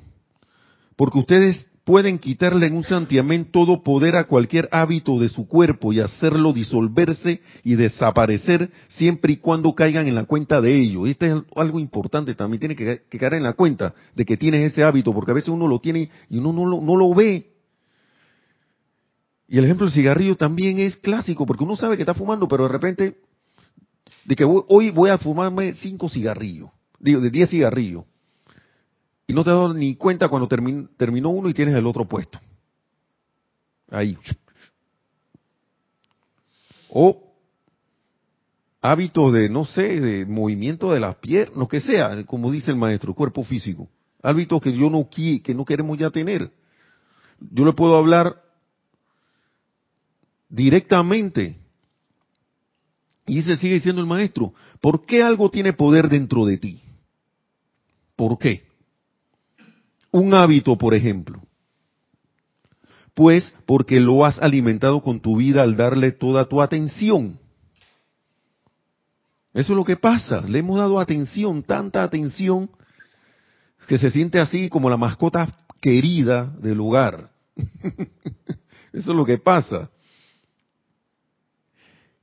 Porque ustedes pueden quitarle en un santiamén todo poder a cualquier hábito de su cuerpo y hacerlo disolverse y desaparecer siempre y cuando caigan en la cuenta de ello. Este es algo importante también, tiene que, caer en la cuenta de que tienes ese hábito, porque a veces uno lo tiene y uno no lo, no lo ve. Y el ejemplo del cigarrillo también es clásico, porque uno sabe que está fumando, pero de repente, de que hoy voy a fumarme cinco cigarrillos, digo, de diez cigarrillos. Y no te das ni cuenta cuando terminó uno y tienes el otro puesto. Ahí. O hábitos de, no sé, de movimiento de las piernas, lo que sea, como dice el maestro, cuerpo físico. Hábitos que yo no que no queremos ya tener. Yo le puedo hablar directamente. Y se sigue diciendo el maestro, ¿por qué algo tiene poder dentro de ti? ¿Por qué? Un hábito, por ejemplo. Pues porque lo has alimentado con tu vida al darle toda tu atención. Eso es lo que pasa. Le hemos dado atención, tanta atención, que se siente así como la mascota querida del hogar. Eso es lo que pasa.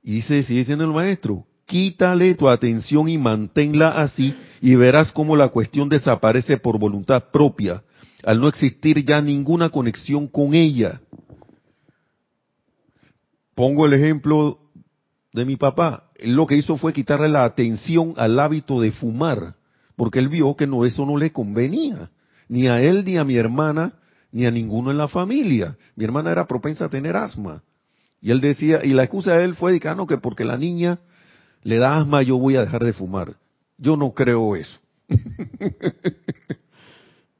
Y dice, sigue diciendo el maestro, quítale tu atención y manténla así y verás cómo la cuestión desaparece por voluntad propia, al no existir ya ninguna conexión con ella. Pongo el ejemplo de mi papá. Él lo que hizo fue quitarle la atención al hábito de fumar, porque él vio que no eso no le convenía, ni a él ni a mi hermana, ni a ninguno en la familia. Mi hermana era propensa a tener asma. Y él decía, y la excusa de él fue, ah, que porque la niña le da asma, yo voy a dejar de fumar. Yo no creo eso.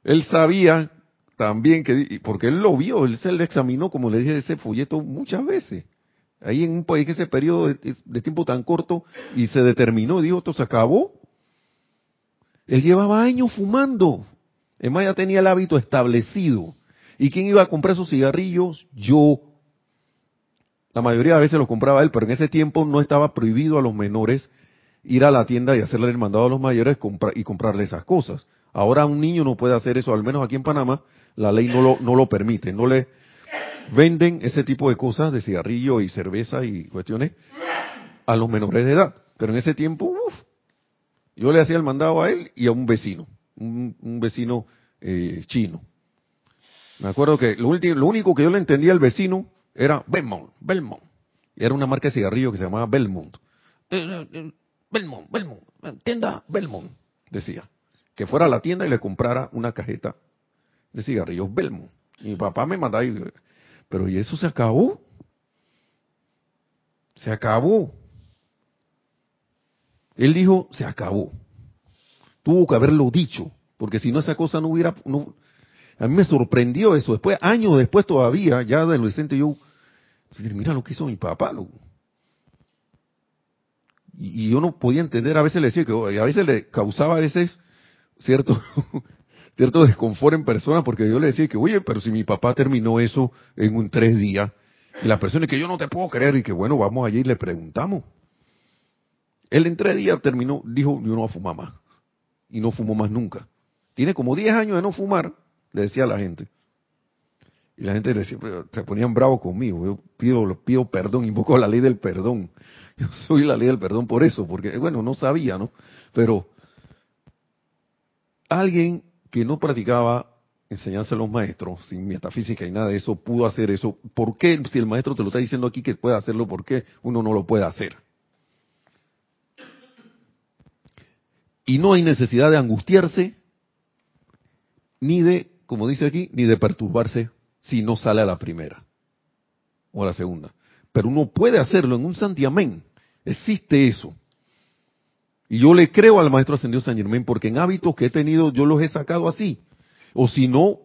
él sabía también que, porque él lo vio, él se le examinó, como le dije, ese folleto muchas veces. Ahí en un país que ese periodo de, tiempo tan corto y se determinó, dijo, esto se acabó. Él llevaba años fumando. Es más, ya tenía el hábito establecido. ¿Y quién iba a comprar esos cigarrillos? Yo. La mayoría de veces los compraba él, pero en ese tiempo no estaba prohibido a los menores ir a la tienda y hacerle el mandado a los mayores y comprarle esas cosas. Ahora un niño no puede hacer eso, al menos aquí en Panamá la ley no lo, no lo permite. No le venden ese tipo de cosas, de cigarrillo y cerveza y cuestiones, a los menores de edad. Pero en ese tiempo, uff, yo le hacía el mandado a él y a un vecino, un, vecino eh, chino. Me acuerdo que lo, lo único que yo le entendía al vecino era Belmont, Belmont. Era una marca de cigarrillo que se llamaba Belmont. Eh, eh, Belmont, Belmont, tienda Belmont, decía. Que fuera a la tienda y le comprara una cajeta de cigarrillos Belmont. Y mi papá me mandaba, y, pero ¿y eso se acabó? Se acabó. Él dijo, se acabó. Tuvo que haberlo dicho, porque si no esa cosa no hubiera... A mí me sorprendió eso. Después, años después todavía, ya de adolescente, yo, mira lo que hizo mi papá. y, yo no podía entender, a veces le decía que a veces le causaba a veces cierto cierto desconfort en persona porque yo le decía que, oye, pero si mi papá terminó eso en un tres días, y la persona que yo no te puedo creer y que bueno, vamos allí y le preguntamos. Él en tres días terminó, dijo, yo no voy a fumar más. Y no fumó más nunca. Tiene como diez años de no fumar, le decía a la gente. Y la gente decía, se ponían bravos conmigo. Yo pido, pido perdón, invoco la ley del perdón. Yo soy la ley del perdón por eso, porque bueno, no sabía, ¿no? Pero alguien que no practicaba enseñanza a los maestros, sin metafísica y nada de eso, pudo hacer eso. ¿Por qué, si el maestro te lo está diciendo aquí que puede hacerlo, por qué uno no lo puede hacer? Y no hay necesidad de angustiarse, ni de, como dice aquí, ni de perturbarse si no sale a la primera o a la segunda. Pero uno puede hacerlo en un santiamén. Existe eso. Y yo le creo al maestro ascendido San Germán porque en hábitos que he tenido yo los he sacado así. O si no,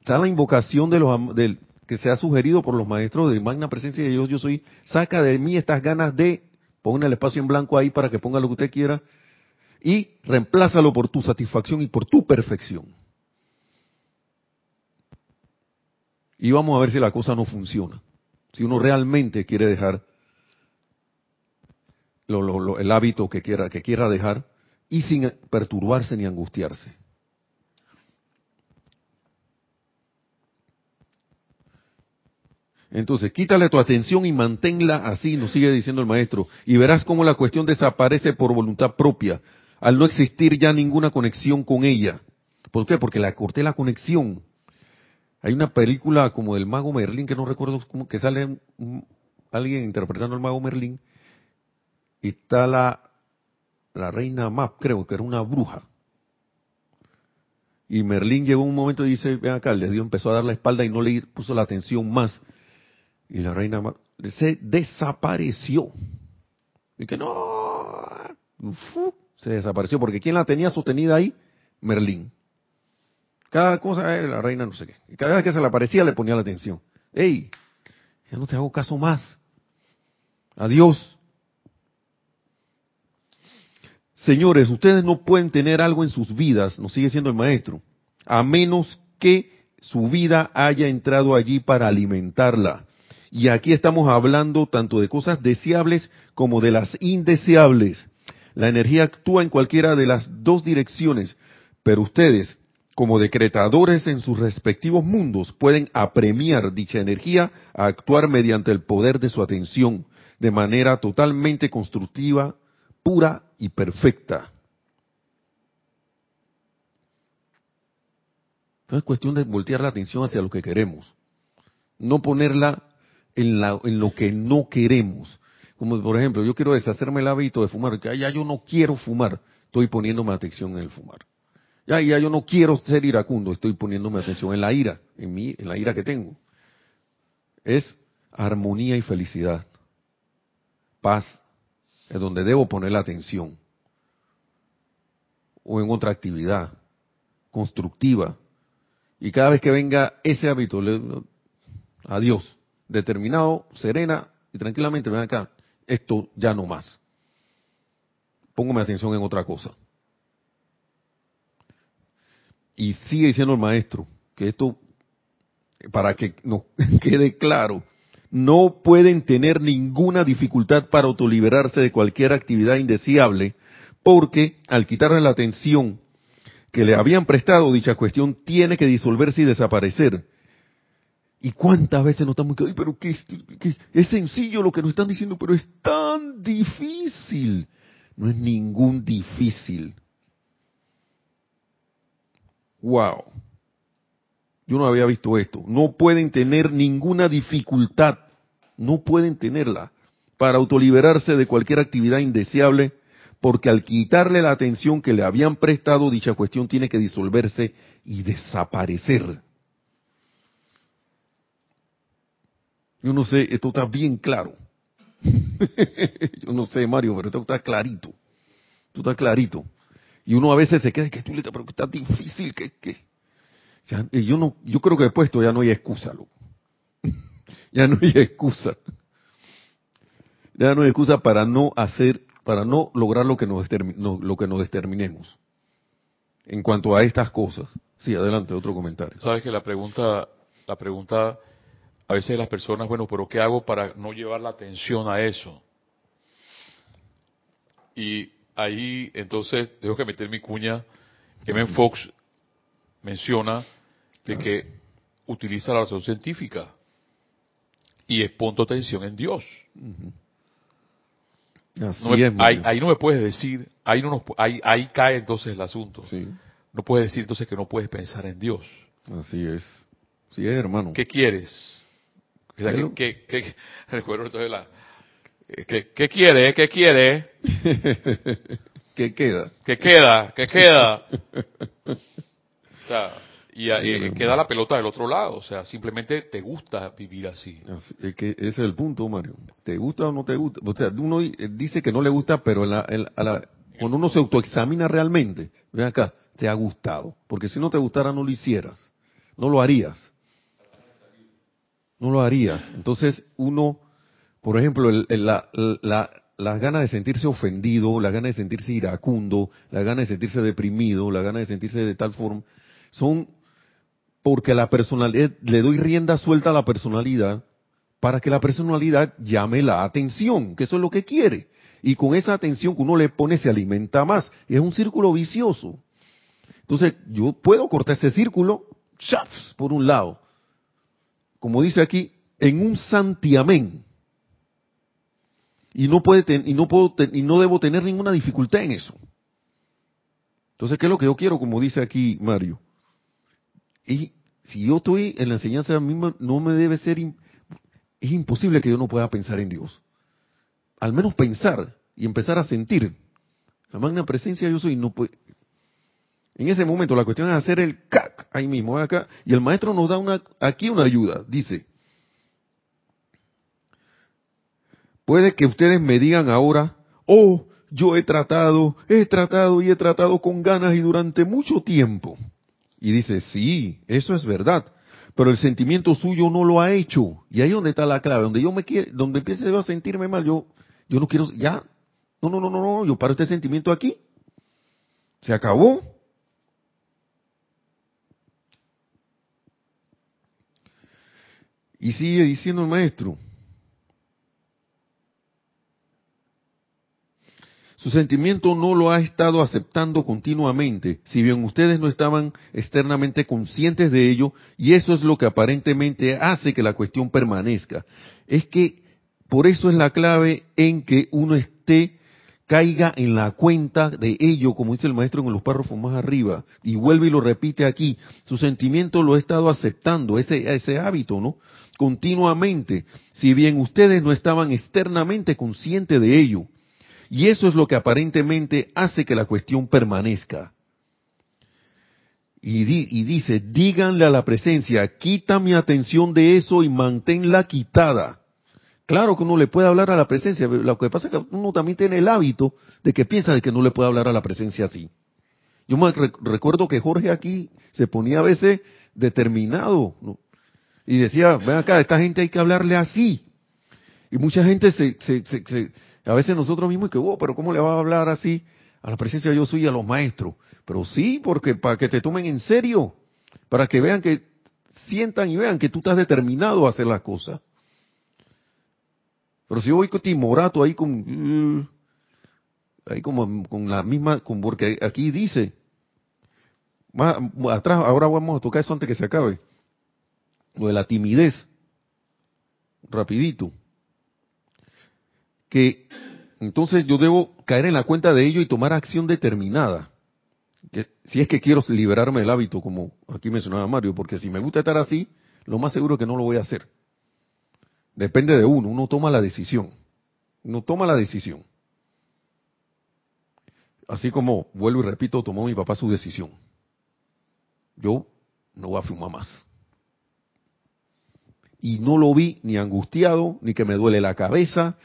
está la invocación de los del, que se ha sugerido por los maestros de magna presencia de Dios, yo soy, saca de mí estas ganas de, ponga el espacio en blanco ahí para que ponga lo que usted quiera, y reemplázalo por tu satisfacción y por tu perfección. Y vamos a ver si la cosa no funciona. Si uno realmente quiere dejar el hábito que quiera, que quiera dejar y sin perturbarse ni angustiarse. Entonces, quítale tu atención y manténla así, nos sigue diciendo el maestro, y verás cómo la cuestión desaparece por voluntad propia, al no existir ya ninguna conexión con ella. ¿Por qué? Porque la corté la conexión. Hay una película como del mago Merlín, que no recuerdo cómo, que sale alguien interpretando al mago Merlín, y está la, la reina Map, creo que era una bruja. Y Merlín llegó un momento y dice, ven acá, le dio, empezó a dar la espalda y no le puso la atención más. Y la reina Map se desapareció. Y que no, se desapareció, porque ¿quién la tenía sostenida ahí? Merlín. Cada cosa, eh, la reina no sé qué. Cada vez que se le aparecía le ponía la atención. ¡Ey! Ya no te hago caso más. Adiós. Señores, ustedes no pueden tener algo en sus vidas, nos sigue siendo el maestro, a menos que su vida haya entrado allí para alimentarla. Y aquí estamos hablando tanto de cosas deseables como de las indeseables. La energía actúa en cualquiera de las dos direcciones, pero ustedes, como decretadores en sus respectivos mundos, pueden apremiar dicha energía a actuar mediante el poder de su atención, de manera totalmente constructiva, pura y perfecta. Entonces es cuestión de voltear la atención hacia lo que queremos, no ponerla en, lo que no queremos. Como por ejemplo, yo quiero deshacerme el hábito de fumar, que ya yo no quiero fumar, estoy poniéndome atención en el fumar. Ya, ya yo no quiero ser iracundo, estoy poniéndome atención en la ira, en mí, en la ira que tengo. Es armonía y felicidad. Paz, es donde debo poner la atención. O en otra actividad constructiva. Y cada vez que venga ese hábito, le, adiós, determinado, serena y tranquilamente, ven acá, esto ya no más. Póngame atención en otra cosa. Y sigue diciendo el maestro que esto, para que nos quede claro, no pueden tener ninguna dificultad para autoliberarse de cualquier actividad indeseable, porque al quitarle la atención que le habían prestado, dicha cuestión tiene que disolverse y desaparecer. ¿Y cuántas veces nos estamos diciendo, pero qué, es sencillo lo que nos están diciendo, pero es tan difícil? No es ningún difícil. Wow. Yo no había visto esto. No pueden tener ninguna dificultad, no pueden tenerla para autoliberarse de cualquier actividad indeseable, porque al quitarle la atención que le habían prestado, dicha cuestión tiene que disolverse y desaparecer. Yo no sé, esto está bien claro. Yo no sé, Mario, pero esto está clarito. Esto está clarito. Y uno a veces se queda, que tú pero que está difícil, que, que. yo no, yo creo que después esto ya no hay excusa, loco. ya no hay excusa. Ya no hay excusa para no hacer, para no lograr lo que nos, lo que nos determinemos. En cuanto a estas cosas. Sí, adelante, otro comentario. Sabes que la pregunta, la pregunta a veces las personas, bueno, pero ¿qué hago para no llevar la atención a eso? Y ahí entonces tengo que meter mi cuña. M. Fox menciona de que utiliza la razón científica y es punto atención en Dios. ahí, no me puedes decir, ahí, no ahí, ahí cae entonces el asunto. No puedes decir entonces que no puedes pensar en Dios. Así es. Sí es, hermano. ¿Qué quieres? ¿qué, qué, recuerdo entonces la, ¿qué, ¿qué quiere? ¿Qué quiere? ¿Qué queda? ¿Qué queda? ¿Qué queda? O sea, y, queda la pelota del otro lado, o sea, simplemente te gusta vivir así. es que ese es el punto, Mario. ¿Te gusta o no te gusta? O sea, uno dice que no le gusta, pero la, a la, cuando uno se autoexamina realmente, ven acá, te ha gustado. Porque si no te gustara, no lo hicieras. No lo harías no lo harías. Entonces uno, por ejemplo, la, las ganas de sentirse ofendido, las ganas de sentirse iracundo, las ganas de sentirse deprimido, las ganas de sentirse de tal forma, son porque la personalidad, le doy rienda suelta a la personalidad para que la personalidad llame la atención, que eso es lo que quiere. Y con esa atención que uno le pone se alimenta más. Es un círculo vicioso. Entonces, yo puedo cortar ese círculo, ¡chafs! por un lado como dice aquí, en un santiamén. Y no puede y no puedo y no debo tener ninguna dificultad en eso. Entonces, ¿qué es lo que yo quiero? Como dice aquí Mario. Y si yo estoy en la enseñanza misma, no me debe ser, es imposible que yo no pueda pensar en Dios. Al menos pensar y empezar a sentir. La magna presencia yo soy, no puede, en ese momento la cuestión es hacer el cac ahí mismo, acá, y el maestro nos da una, aquí una ayuda. Dice, puede que ustedes me digan ahora, oh, yo he tratado, he tratado y he tratado con ganas y durante mucho tiempo. Y dice, sí, eso es verdad, pero el sentimiento suyo no lo ha hecho. Y ahí donde está la clave, donde yo me quiero, donde empiece a sentirme mal, yo, yo no quiero, ya, no, no, no, no, no, yo paro este sentimiento aquí. Se acabó. Y sigue diciendo el maestro, su sentimiento no lo ha estado aceptando continuamente, si bien ustedes no estaban externamente conscientes de ello, y eso es lo que aparentemente hace que la cuestión permanezca. Es que por eso es la clave en que uno esté, caiga en la cuenta de ello, como dice el maestro en los párrafos más arriba, y vuelve y lo repite aquí. Su sentimiento lo he estado aceptando, ese, ese hábito, ¿no? Continuamente, si bien ustedes no estaban externamente conscientes de ello. Y eso es lo que aparentemente hace que la cuestión permanezca. Y, dice, díganle a la presencia, quita mi atención de eso y manténla quitada. Claro que uno le puede hablar a la presencia, lo que pasa es que uno también tiene el hábito de que piensa de que no le puede hablar a la presencia así. Yo me recuerdo que Jorge aquí se ponía a veces determinado y decía, ven acá, esta gente hay que hablarle así. Y mucha gente se, a veces nosotros mismos que, oh, pero ¿cómo le va a hablar así a la presencia de yo soy y a los maestros? Pero sí, porque para que te tomen en serio, para que vean que sientan y vean que tú estás determinado a hacer las cosas. Pero si yo voy con timorato ahí con, uh, ahí como con la misma, con, porque aquí dice, más atrás, ahora vamos a tocar eso antes que se acabe, lo de la timidez, rapidito, que entonces yo debo caer en la cuenta de ello y tomar acción determinada si es que quiero liberarme del hábito, como aquí mencionaba Mario, porque si me gusta estar así, lo más seguro es que no lo voy a hacer. Depende de uno, uno toma la decisión. Uno toma la decisión. Así como, vuelvo y repito, tomó mi papá su decisión. Yo no voy a fumar más. Y no lo vi ni angustiado, ni que me duele la cabeza,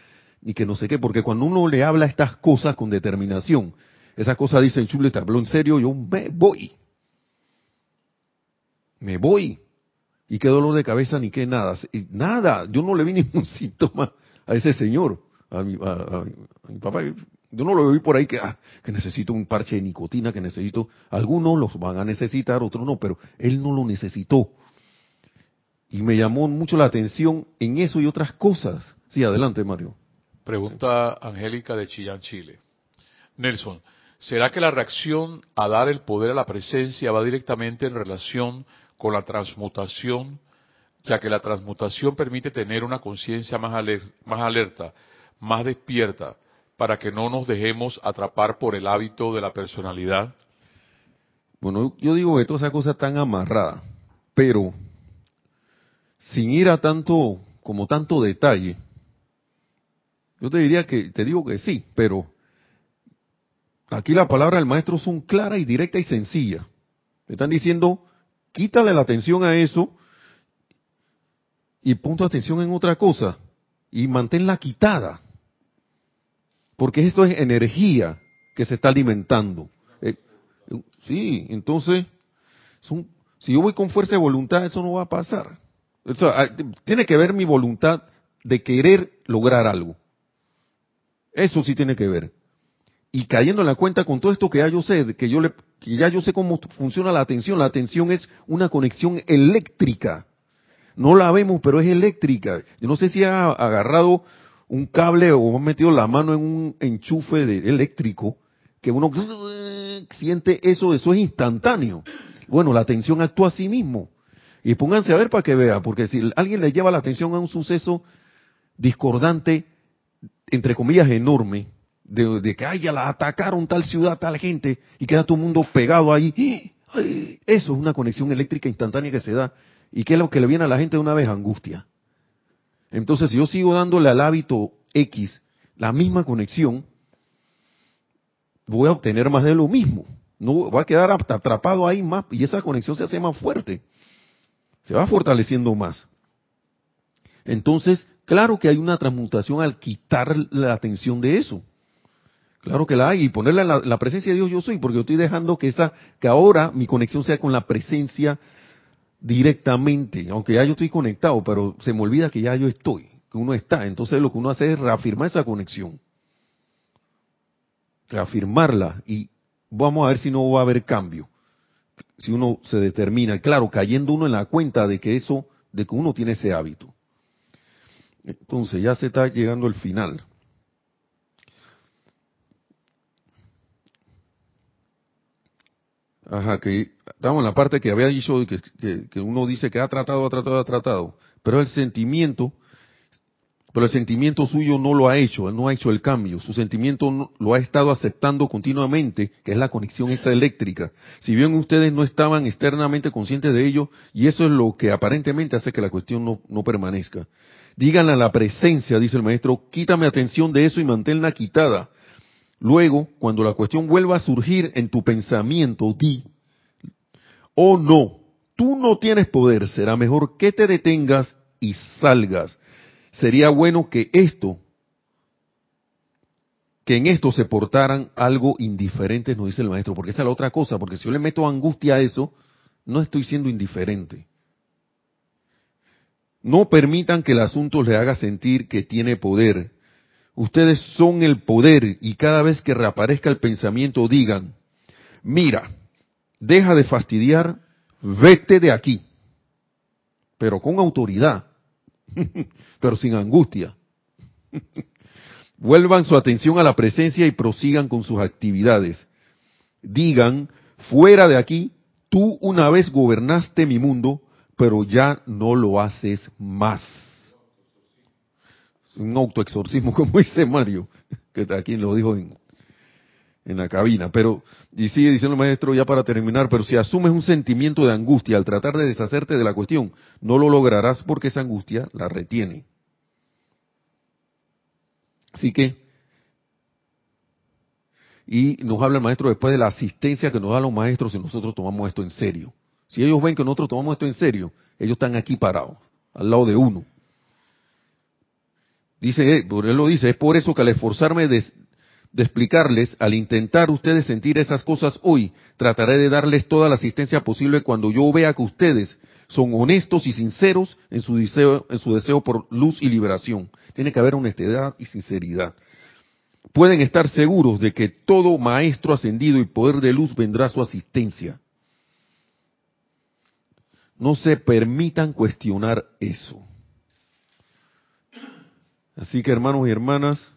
ni que no sé qué, porque cuando uno le habla estas cosas con determinación, esa cosa dice Chule, habló en serio, yo me voy. Me voy. Y qué dolor de cabeza ni qué nada. Nada, yo no le vi ningún síntoma a ese señor, a mi, papá. Yo no lo vi por ahí que, ah, que necesito un parche de nicotina, que necesito. Algunos los van a necesitar, otros no, pero él no lo necesitó. Y me llamó mucho la atención en eso y otras cosas. Sí, adelante, Mario. Pregunta Angélica de Chillán, Chile. Nelson, ¿Será que la reacción a dar el poder a la presencia va directamente en relación con la transmutación, ya que la transmutación permite tener una conciencia más, alerta, más despierta, para que no nos dejemos atrapar por el hábito de la personalidad? Bueno, yo digo toda esa cosa tan amarrada, pero sin ir a tanto, como tanto detalle, yo te diría que, te digo que sí, pero Aquí la palabra del maestro son clara y directa y sencilla. Me están diciendo, quítale la atención a eso y punto atención en otra cosa y manténla quitada. Porque esto es energía que se está alimentando. Eh, sí, entonces, si yo voy con fuerza de voluntad, eso no va a pasar. Ah, tiene que ver mi voluntad de querer lograr algo. Eso sí tiene que ver y cayendo en la cuenta con todo esto que ya yo sé, que yo le, que ya yo sé cómo funciona la atención. La atención es una conexión eléctrica. No la vemos, pero es eléctrica. Yo no sé si ha agarrado un cable o ha metido la mano en un enchufe eléctrico que uno siente eso, eso es instantáneo. Bueno, la atención actúa a sí mismo. Y pónganse a ver para que vea, porque si alguien le lleva la atención a un suceso discordante, entre comillas, enorme, de, que ay, ya la atacaron tal ciudad, tal gente, y queda todo el mundo pegado ahí. Eso es una conexión eléctrica instantánea que se da. ¿Y qué es lo que le viene a la gente de una vez? Angustia. Entonces, si yo sigo dándole al hábito X la misma conexión, voy a obtener más de lo mismo. No va a quedar atrapado ahí más y esa conexión se hace más fuerte. Se va fortaleciendo más. Entonces, claro que hay una transmutación al quitar la atención de eso. Claro que la hay y ponerla en la, presencia de Dios yo soy, porque yo estoy dejando que esa, que ahora mi conexión sea con la presencia directamente, aunque ya yo estoy conectado, pero se me olvida que ya yo estoy, que uno está. Entonces lo que uno hace es reafirmar esa conexión, reafirmarla y vamos a ver si no va a haber cambio, si uno se determina, claro, cayendo uno en la cuenta de que eso, de que uno tiene ese hábito. Entonces ya se está llegando al final. Ajá, que estamos en la parte que había dicho que, que, uno dice que ha tratado, ha tratado, ha tratado, pero el sentimiento, Pero el sentimiento suyo no lo ha hecho, no ha hecho el cambio. Su sentimiento lo ha estado aceptando continuamente, que es la conexión esa eléctrica. Si bien ustedes no estaban externamente conscientes de ello, y eso es lo que aparentemente hace que la cuestión no, no permanezca. Díganle a la presencia, dice el maestro, quítame atención de eso y manténla quitada. Luego, cuando la cuestión vuelva a surgir en tu pensamiento, di, oh no, tú no tienes poder, será mejor que te detengas y salgas sería bueno que esto, que en esto se portaran algo indiferente, nos dice el maestro, porque esa es la otra cosa, porque si yo le meto angustia a eso, no estoy siendo indiferente. No permitan que el asunto le haga sentir que tiene poder. Ustedes son el poder y cada vez que reaparezca el pensamiento digan, mira, deja de fastidiar, vete de aquí, pero con autoridad pero sin angustia. Vuelvan su atención a la presencia y prosigan con sus actividades. Digan, fuera de aquí, tú una vez gobernaste mi mundo, pero ya no lo haces más. Un autoexorcismo, como dice Mario, que aquí lo dijo en, en la cabina. Pero, y sigue diciendo el maestro ya para terminar, pero si asumes un sentimiento de angustia al tratar de deshacerte de la cuestión, no lo lograrás porque esa angustia la retiene. Así que, y nos habla el maestro después de la asistencia que nos dan los maestros si nosotros tomamos esto en serio. Si ellos ven que nosotros tomamos esto en serio, ellos están aquí parados, al lado de uno. Dice, él lo dice, es por eso que al esforzarme de, de explicarles, al intentar ustedes sentir esas cosas hoy, trataré de darles toda la asistencia posible cuando yo vea que ustedes son honestos y sinceros en su deseo, en su deseo por luz y liberación. Tiene que haber honestidad y sinceridad. Pueden estar seguros de que todo maestro ascendido y poder de luz vendrá a su asistencia. No se permitan cuestionar eso. Así que hermanos y hermanas,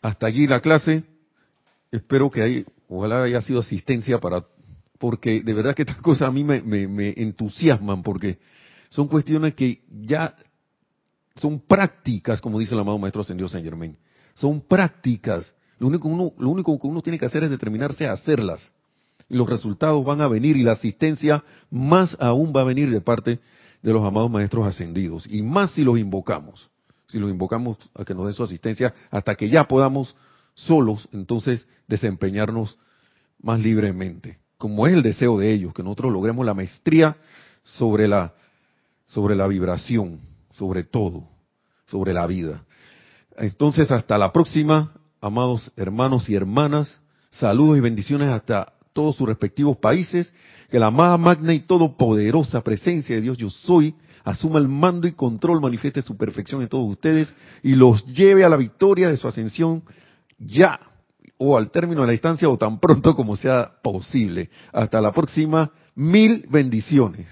hasta aquí la clase. Espero que hay, ojalá haya sido asistencia para, porque de verdad que estas cosas a mí me, entusiasman, porque son cuestiones que ya son prácticas, como dice el amado Maestro Ascendido San Germain. Son prácticas. Lo único, uno, lo único que uno tiene que hacer es determinarse a hacerlas. Los resultados van a venir y la asistencia más aún va a venir de parte de los amados Maestros Ascendidos. Y más si los invocamos si los invocamos a que nos den su asistencia, hasta que ya podamos solos, entonces, desempeñarnos más libremente, como es el deseo de ellos, que nosotros logremos la maestría sobre la, sobre la vibración, sobre todo, sobre la vida. Entonces, hasta la próxima, amados hermanos y hermanas, saludos y bendiciones hasta todos sus respectivos países, que la más magna y todopoderosa presencia de Dios yo soy, asuma el mando y control, manifieste su perfección en todos ustedes y los lleve a la victoria de su ascensión ya o al término de la distancia o tan pronto como sea posible. Hasta la próxima, mil bendiciones.